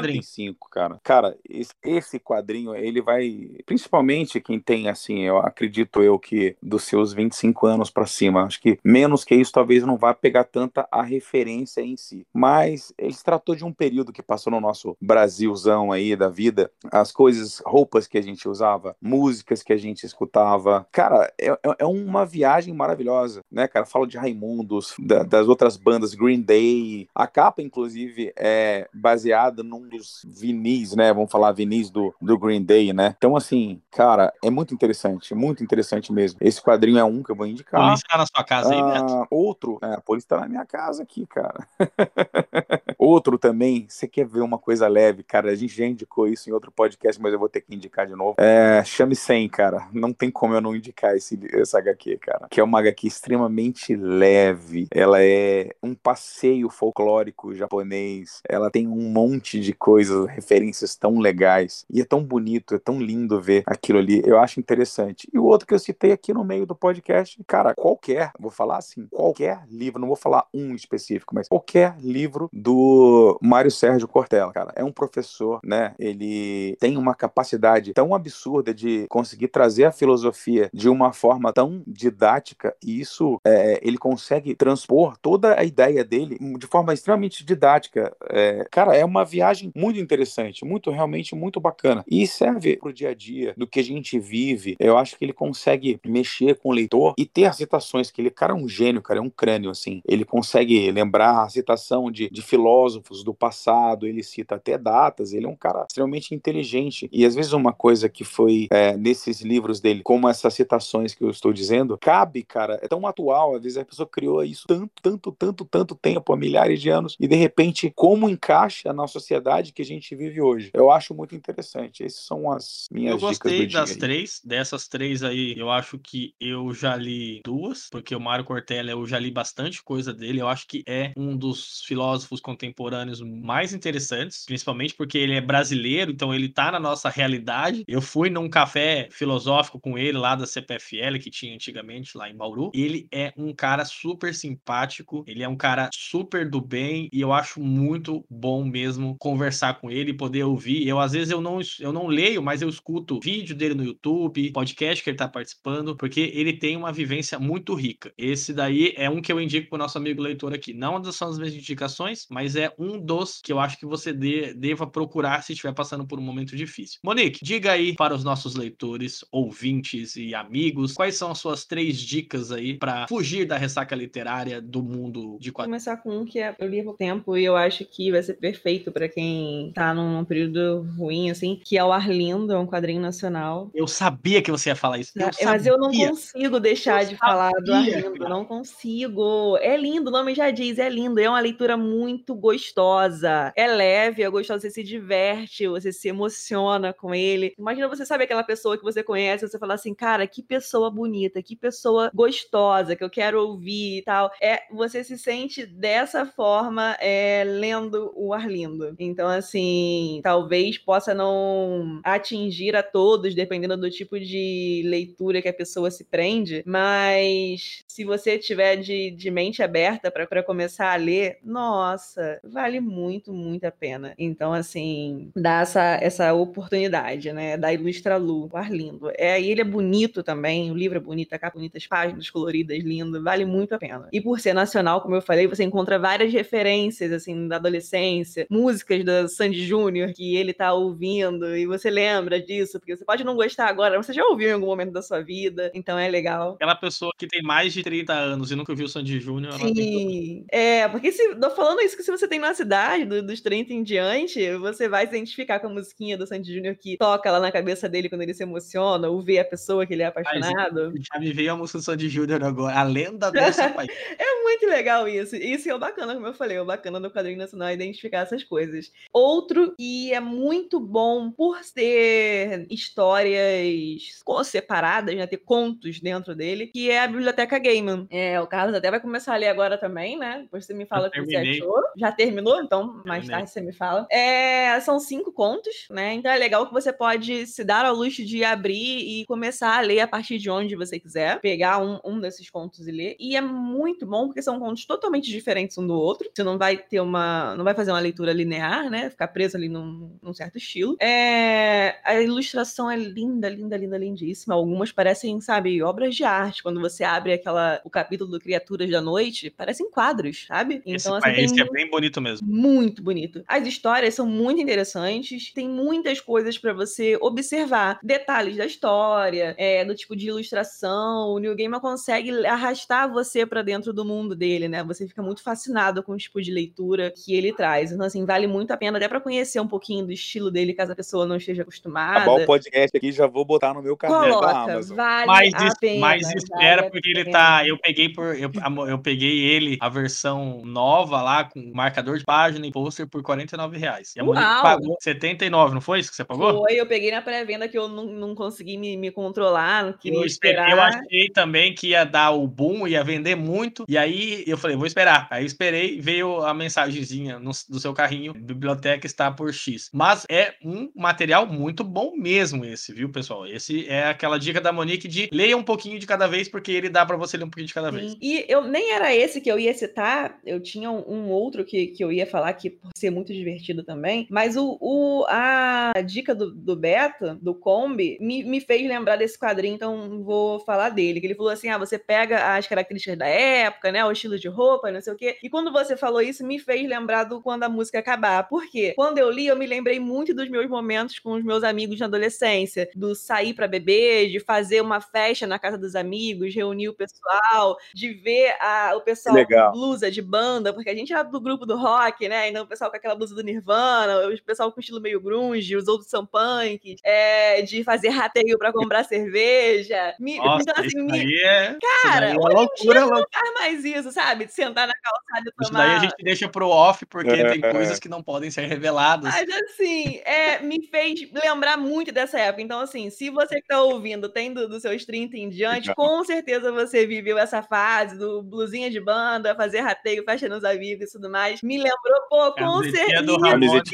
Combi 95, cara. Cara, esse, quadrinho, ele vai, principalmente quem tem assim, eu acredito eu que dos seus 25 anos para cima Acho que menos que isso talvez não vá pegar tanta a referência em si. Mas ele se tratou de um período que passou no nosso Brasilzão aí da vida. As coisas, roupas que a gente usava, músicas que a gente escutava. Cara, é, é, é uma viagem maravilhosa, né, cara? Fala de Raimundos, da, das outras bandas, Green Day. A capa, inclusive, é baseada num dos vinis, né? Vamos falar vinis do, do Green Day, né? Então, assim, cara, é muito interessante, muito interessante mesmo. Esse quadrinho é um que eu vou indicar. Polícia na sua casa aí, Beto? Ah, outro, é, a polícia tá na minha casa aqui, cara. (laughs) outro também, você quer ver uma coisa leve, cara? A gente já indicou isso em outro podcast, mas eu vou ter que indicar de novo. É, Chame 100, cara. Não tem como eu não indicar esse, essa HQ, cara. Que é uma HQ extremamente leve. Ela é um passeio folclórico japonês. Ela tem um monte de coisas, referências tão legais. E é tão bonito, é tão lindo ver aquilo ali. Eu acho interessante. E o outro que eu citei aqui no meio do podcast, cara, qualquer, vou falar assim, qualquer livro, não vou falar um específico, mas qualquer livro do Mário Sérgio Cortella, cara. É um professor, né? Ele tem uma capacidade tão absurda de conseguir trazer a filosofia de uma forma tão didática e isso é, ele consegue transpor toda a ideia dele de forma extremamente didática. É, cara, é uma viagem muito interessante, muito realmente muito bacana e serve pro dia a dia do que a gente vive. Eu acho que ele consegue mexer com o leitor e ter as citações que ele, cara, é um gênio, cara, é um crânio assim. Ele consegue lembrar a citação de, de filósofos do passado, ele cita até datas. Ele é um cara extremamente inteligente e às vezes uma coisa que foi é, nesses livros dele, como essas citações que eu estou dizendo, cabe, cara, é tão atual. Às vezes a pessoa criou isso tanto, tanto, tanto, tanto tempo, há milhares de anos, e de repente, como encaixa na sociedade que a gente vive hoje. Eu acho muito interessante. Essas são as minhas dicas. Eu gostei das três. Dessas três aí, eu acho que eu já li duas, porque o Mário Cortella eu já li bastante coisa dele. Eu acho que é um dos filósofos contemporâneos mais interessantes, principalmente porque ele é brasileiro, então ele tá na nossa realidade. Eu fui num café filosófico com ele lá da CPFL, que tinha antigamente lá em Bauru. Ele é um cara super simpático, ele é um cara super do bem e eu acho muito bom mesmo conversar com ele, poder ouvir. Eu às vezes eu não eu não leio, mas eu escuto vídeo dele no YouTube, podcast que ele tá participando, porque ele tem uma vivência muito rica. Esse daí é um que eu indico pro nosso amigo leitor aqui. Não são as minhas indicações, mas é um dos que eu acho que você de, deva procurar se estiver passando por um momento difícil. Monique, diga aí para os nossos leitores, ouvintes e amigos, quais são as suas três dicas aí para fugir da ressaca literária do mundo de quadrinhos? Vou começar com um que é, eu li há tempo e eu acho que vai ser perfeito para quem tá num período ruim, assim, que é o Arlindo, é um quadrinho nacional. Eu sabia que você ia falar isso. Eu mas eu não consigo deixar eu de sabia, falar do Arlindo, cara. não consigo. É lindo, o nome já diz, é lindo, é uma leitura muito gostosa. É leve, é gostosa, você se diverte, você se emociona com ele. Imagina você sabe aquela pessoa que você conhece, você fala assim, cara, que pessoa bonita, que pessoa gostosa, que eu quero ouvir e tal. É, você se sente dessa forma é, lendo o Arlindo. Então, assim, talvez possa não atingir a todos, dependendo do tipo de leitura que a pessoa se prende, mas se você tiver de, de mente aberta para começar a ler, nossa, vale muito, muito a pena. Então, assim, dá essa, essa oportunidade, né? Da Ilustra Lu, o Arlindo. É, ele é bonito também, o livro é bonito, a capa bonita, as páginas coloridas, lindo, vale muito a pena. E por ser nacional, como eu falei, você encontra várias referências, assim, da adolescência, músicas da Sandy Júnior que ele tá ouvindo e você lembra disso, porque você pode não gostar agora, você já ouviu em algum momento da sua vida, então é legal. Aquela pessoa que tem mais de 30 anos e nunca viu Sandy Júnior, ela Sim. É, porque se, tô falando isso que se você tem na cidade, do, dos 30 em diante, você vai se identificar com a musiquinha do Sandy Júnior que toca lá na cabeça dele quando ele se emociona, ou vê a pessoa que ele é apaixonado. Mas, (laughs) já me veio a música do Sandy Júnior agora, a lenda dessa (laughs) pai. é muito legal isso. Isso é o bacana, como eu falei, o bacana do quadrinho nacional é identificar essas coisas. Outro, e é muito bom por ser histórias separadas, né? Ter contos dentro dele, que é a Biblioteca Gaiman. É, o Carlos até vai começar a ler agora também, né? Depois você me fala o que você achou. Já terminou? Então, mais Terminei. tarde você me fala. É, são cinco contos, né? Então é legal que você pode se dar ao luxo de abrir e começar a ler a partir de onde você quiser. Pegar um, um desses contos e ler. E é muito bom porque são contos totalmente diferentes um do outro. Você não vai ter uma. não vai fazer uma leitura linear, né? Ficar preso ali num, num certo estilo. É, a ilustração é linda, linda, linda, lindíssima. Algumas parecem, sabe, obras de arte. Quando você abre aquela, o capítulo do Criaturas da Noite, parecem quadros, sabe? Então, esse, assim, esse é bem bonito mesmo. Muito bonito. As histórias são muito interessantes. Tem muitas coisas para você observar. Detalhes da história, é, do tipo de ilustração. O New Gamer consegue arrastar você para dentro do mundo dele, né? Você fica muito fascinado com o tipo de leitura que ele traz. Então, assim, vale muito a pena até para conhecer um pouquinho do estilo dele, caso a pessoa não esteja acostumada. Acabar o podcast aqui, já vou botar no meu canal da Amazon. Vale mas, a pena, mas espera, vale porque ele tá. Eu peguei por. Eu, eu peguei ele, a versão nova lá, com marcador de página e pôster por 49 reais. E a Monique pagou 79, não foi isso que você pagou? Foi, eu peguei na pré-venda que eu não, não consegui me, me controlar, não queria eu esperar. Eu achei também que ia dar o boom, ia vender muito. E aí eu falei, vou esperar. Aí esperei, veio a mensagenzinha no, do seu carrinho, biblioteca está por X. Mas é um material muito bom mesmo esse, viu, pessoal? Esse é aquela dica da Monique de leia um pouquinho de cada vez, porque ele dá para você ler um pouquinho de cada Sim. vez. E eu nem era esse que eu ia citar, eu tinha um, outro que, que eu ia falar que por ser muito divertido também, mas o, o a dica do, do Beto, do Kombi, me, me fez lembrar desse quadrinho, então vou falar dele. Que ele falou assim: ah, você pega as características da época, né? O estilo de roupa, não sei o quê. E quando você falou isso, me fez lembrar do quando a música acabar. Por quê? Quando eu li, eu me lembrei muito dos meus momentos com os meus amigos na adolescência, do sair para beber, de fazer uma festa na casa dos amigos, reunir o pessoal, de ver a, o pessoal Legal. com blusa de banda, porque a gente era do grupo do rock, né? Então o pessoal com aquela blusa do Nirvana, o pessoal com estilo meio grunge, os outros são punk, é, de fazer rateio para comprar cerveja. Me, Nossa, então, assim, me... é... Cara, é loucura, não faz mais isso, sabe? De sentar na calçada e tomar. Isso daí a gente deixa pro off, porque é, tem (laughs) coisas que não podem ser reveladas. Mas assim, é, me fez lembrar muito dessa época. Então, assim, se você que tá ouvindo tem do, dos seus 30 em diante, com certeza você viveu essa fase do blusinha de banda, fazer rateio, festa nos amigos e tudo mais. Me lembrou, pô, com certeza.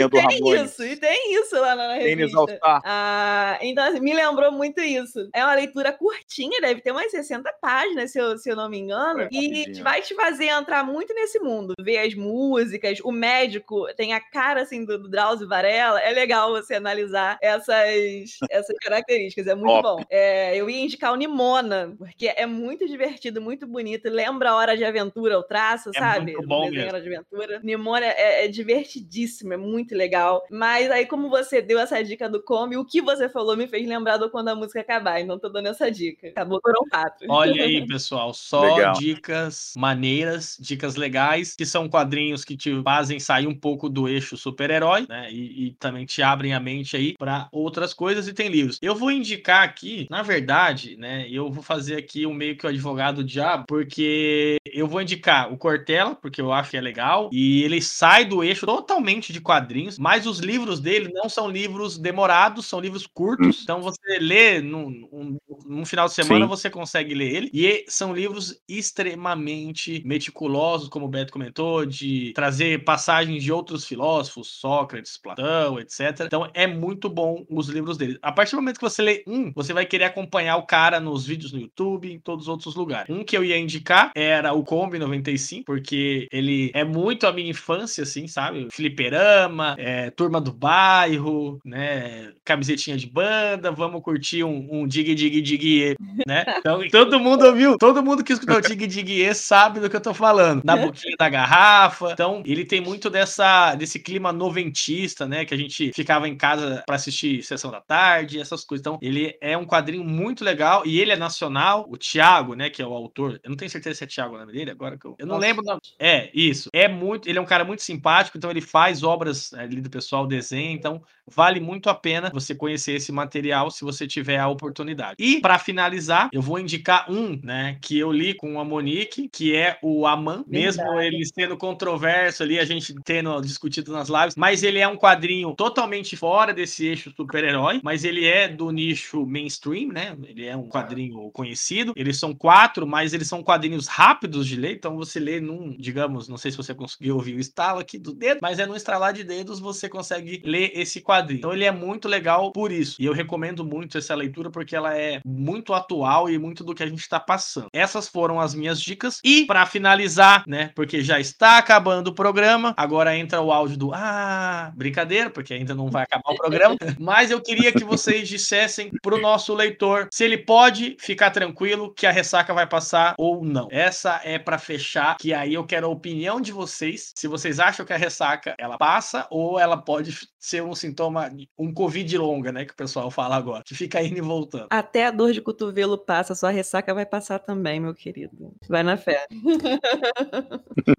E tem isso, e tem isso lá na revista. Ah, então, assim, me lembrou muito isso. É uma leitura curtinha, deve ter umas 60 páginas, se eu, se eu não me engano. É, e vai te fazer entrar muito nesse mundo. Ver as músicas, o médico tem a cara assim do, do Drauzio Varela. É legal você analisar essas, essas características. É muito bom. É, eu ia indicar o Nimona, porque é muito divertido, muito bonito. Lembra a Hora de Aventura, o traço, é sabe? Muito bom mesmo. Hora de Aventura. Nimona é, é divertidíssimo, é muito legal. Mas aí, como você deu essa dica do Come, o que você falou me fez lembrar do quando a música acabar. Então, tô dando essa dica. Acabou por um rato. Olha aí, (laughs) pessoal. Só Legal. dicas maneiras, dicas legais, que são quadrinhos que te fazem sair um pouco do eixo super-herói, né? E, e, também te abrem a mente aí para outras coisas e tem livros. Eu vou indicar aqui, na verdade, né? Eu vou fazer aqui um meio que o advogado diabo, porque eu vou indicar o Cortella, porque eu acho que é legal, e ele sai do eixo totalmente de quadrinhos, mas os livros dele não são livros demorados, são livros curtos. Então você lê num, num, num final de semana, Sim. você consegue ler ele. E são livros extremamente meticulosos, como o Beto comentou, de trazer passagens de outros filósofos, Sócrates, Platão, etc. Então é muito bom os livros dele. A partir do momento que você lê um, você vai querer acompanhar o cara nos vídeos no YouTube, em todos os outros lugares. Um que eu ia indicar era o Kombi 95, porque ele é muito a minha infância, assim, sabe? Fliperama, é, turma do bairro, né? Camisetinha de banda, vamos curtir um, um dig dig dig, né? (laughs) Então todo mundo ouviu, todo mundo que escutou o dig dig sabe do que eu tô falando. Na (laughs) boquinha da garrafa. Então, ele tem muito dessa desse clima noventista, né, que a gente ficava em casa para assistir sessão da tarde, essas coisas. Então, ele é um quadrinho muito legal e ele é nacional. O Thiago, né, que é o autor, eu não tenho certeza se é Thiago o nome dele agora que eu, eu não Nossa. lembro. Não. É, isso. É muito, ele é um cara muito simpático, então ele faz obras ali do pessoal desenha, então vale muito a pena você conhecer esse material se você tiver a oportunidade. E para finalizar, eu vou indicar um, né, que eu li com a Monique, que é o Aman, mesmo ele sendo controverso ali, a gente tendo discutido nas lives, mas ele é um quadrinho totalmente fora desse eixo super-herói, mas ele é do nicho mainstream, né? Ele é um quadrinho conhecido. Eles são quatro, mas eles são quadrinhos rápidos de ler, então você lê num, digamos, não sei se você conseguiu ouvir o estalo aqui do dedo, mas é num estralar de dedos você consegue ler esse quadrinho. Então ele é muito legal por isso. E eu recomendo muito essa leitura porque ela é muito atual e muito do que a gente está passando. Essas foram as minhas dicas. E para finalizar, né, porque já está acabando o programa, agora entra o áudio do ah, brincadeira, porque ainda não vai acabar o programa, (laughs) mas eu queria que vocês dissessem pro nosso leitor se ele pode ficar tranquilo que a ressaca vai passar ou não. Essa é para fechar, que aí eu quero a opinião de vocês, se vocês acham que a ressaca ela passa ou ela pode ser um sintoma, um covid longa, né, que o pessoal fala agora, que fica indo e voltando. Até a dor de cotovelo passa, sua ressaca vai passar também, meu querido. Vai na fé. (laughs)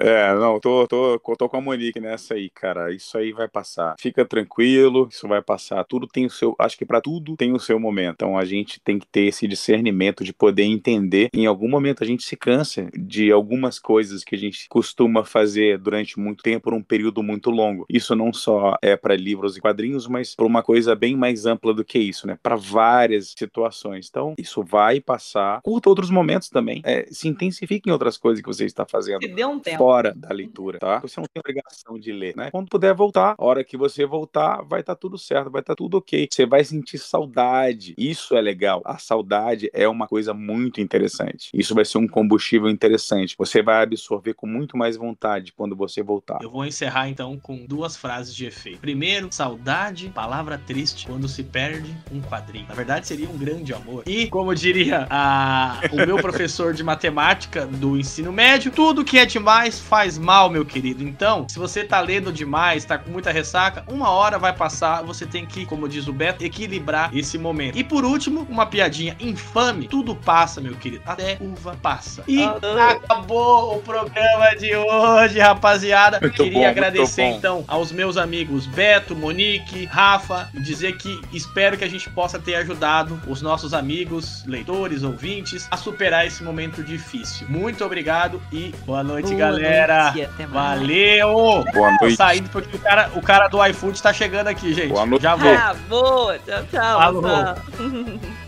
é, não, tô, tô, tô com a Monique nessa aí, cara. Isso aí vai passar. Fica tranquilo, isso vai passar. Tudo tem o seu. Acho que para tudo tem o seu momento. Então a gente tem que ter esse discernimento de poder entender. Em algum momento a gente se cansa de algumas coisas que a gente costuma fazer durante muito tempo, por um período muito longo. Isso não só é para livros e quadrinhos, mas para uma coisa bem mais ampla do que isso, né? Para várias situações. Então, isso vai passar. Curta outros momentos também. É, se intensifique em outras coisas que você está fazendo um fora da leitura, tá? Você não tem obrigação de ler, né? Quando puder voltar, a hora que você voltar, vai estar tá tudo certo, vai estar tá tudo ok. Você vai sentir saudade. Isso é legal. A saudade é uma coisa muito interessante. Isso vai ser um combustível interessante. Você vai absorver com muito mais vontade quando você voltar. Eu vou encerrar então com duas frases de efeito. Primeiro, saudade, palavra triste quando se perde um quadrinho. Na verdade, seria um grande amor. E, como diria a, o meu (laughs) professor de matemática do ensino médio, tudo que é demais faz mal, meu querido. Então, se você tá lendo demais, tá com muita ressaca, uma hora vai passar, você tem que, como diz o Beto, equilibrar esse momento. E por último, uma piadinha infame, tudo passa, meu querido. Até uva passa. E ah, acabou o programa de hoje, rapaziada. Muito Queria bom, agradecer então aos meus amigos Beto, Monique, Rafa, dizer que espero que a gente possa ter ajudado os nossos amigos, leitores, ouvintes a superar esse momento difícil. Muito obrigado e boa noite, boa galera. Noite, Valeu! Boa noite. Tô saindo porque o cara, o cara do iFood tá chegando aqui, gente. Boa noite. Já vou. Ah, boa. Tchau, tchau. Falou. (laughs)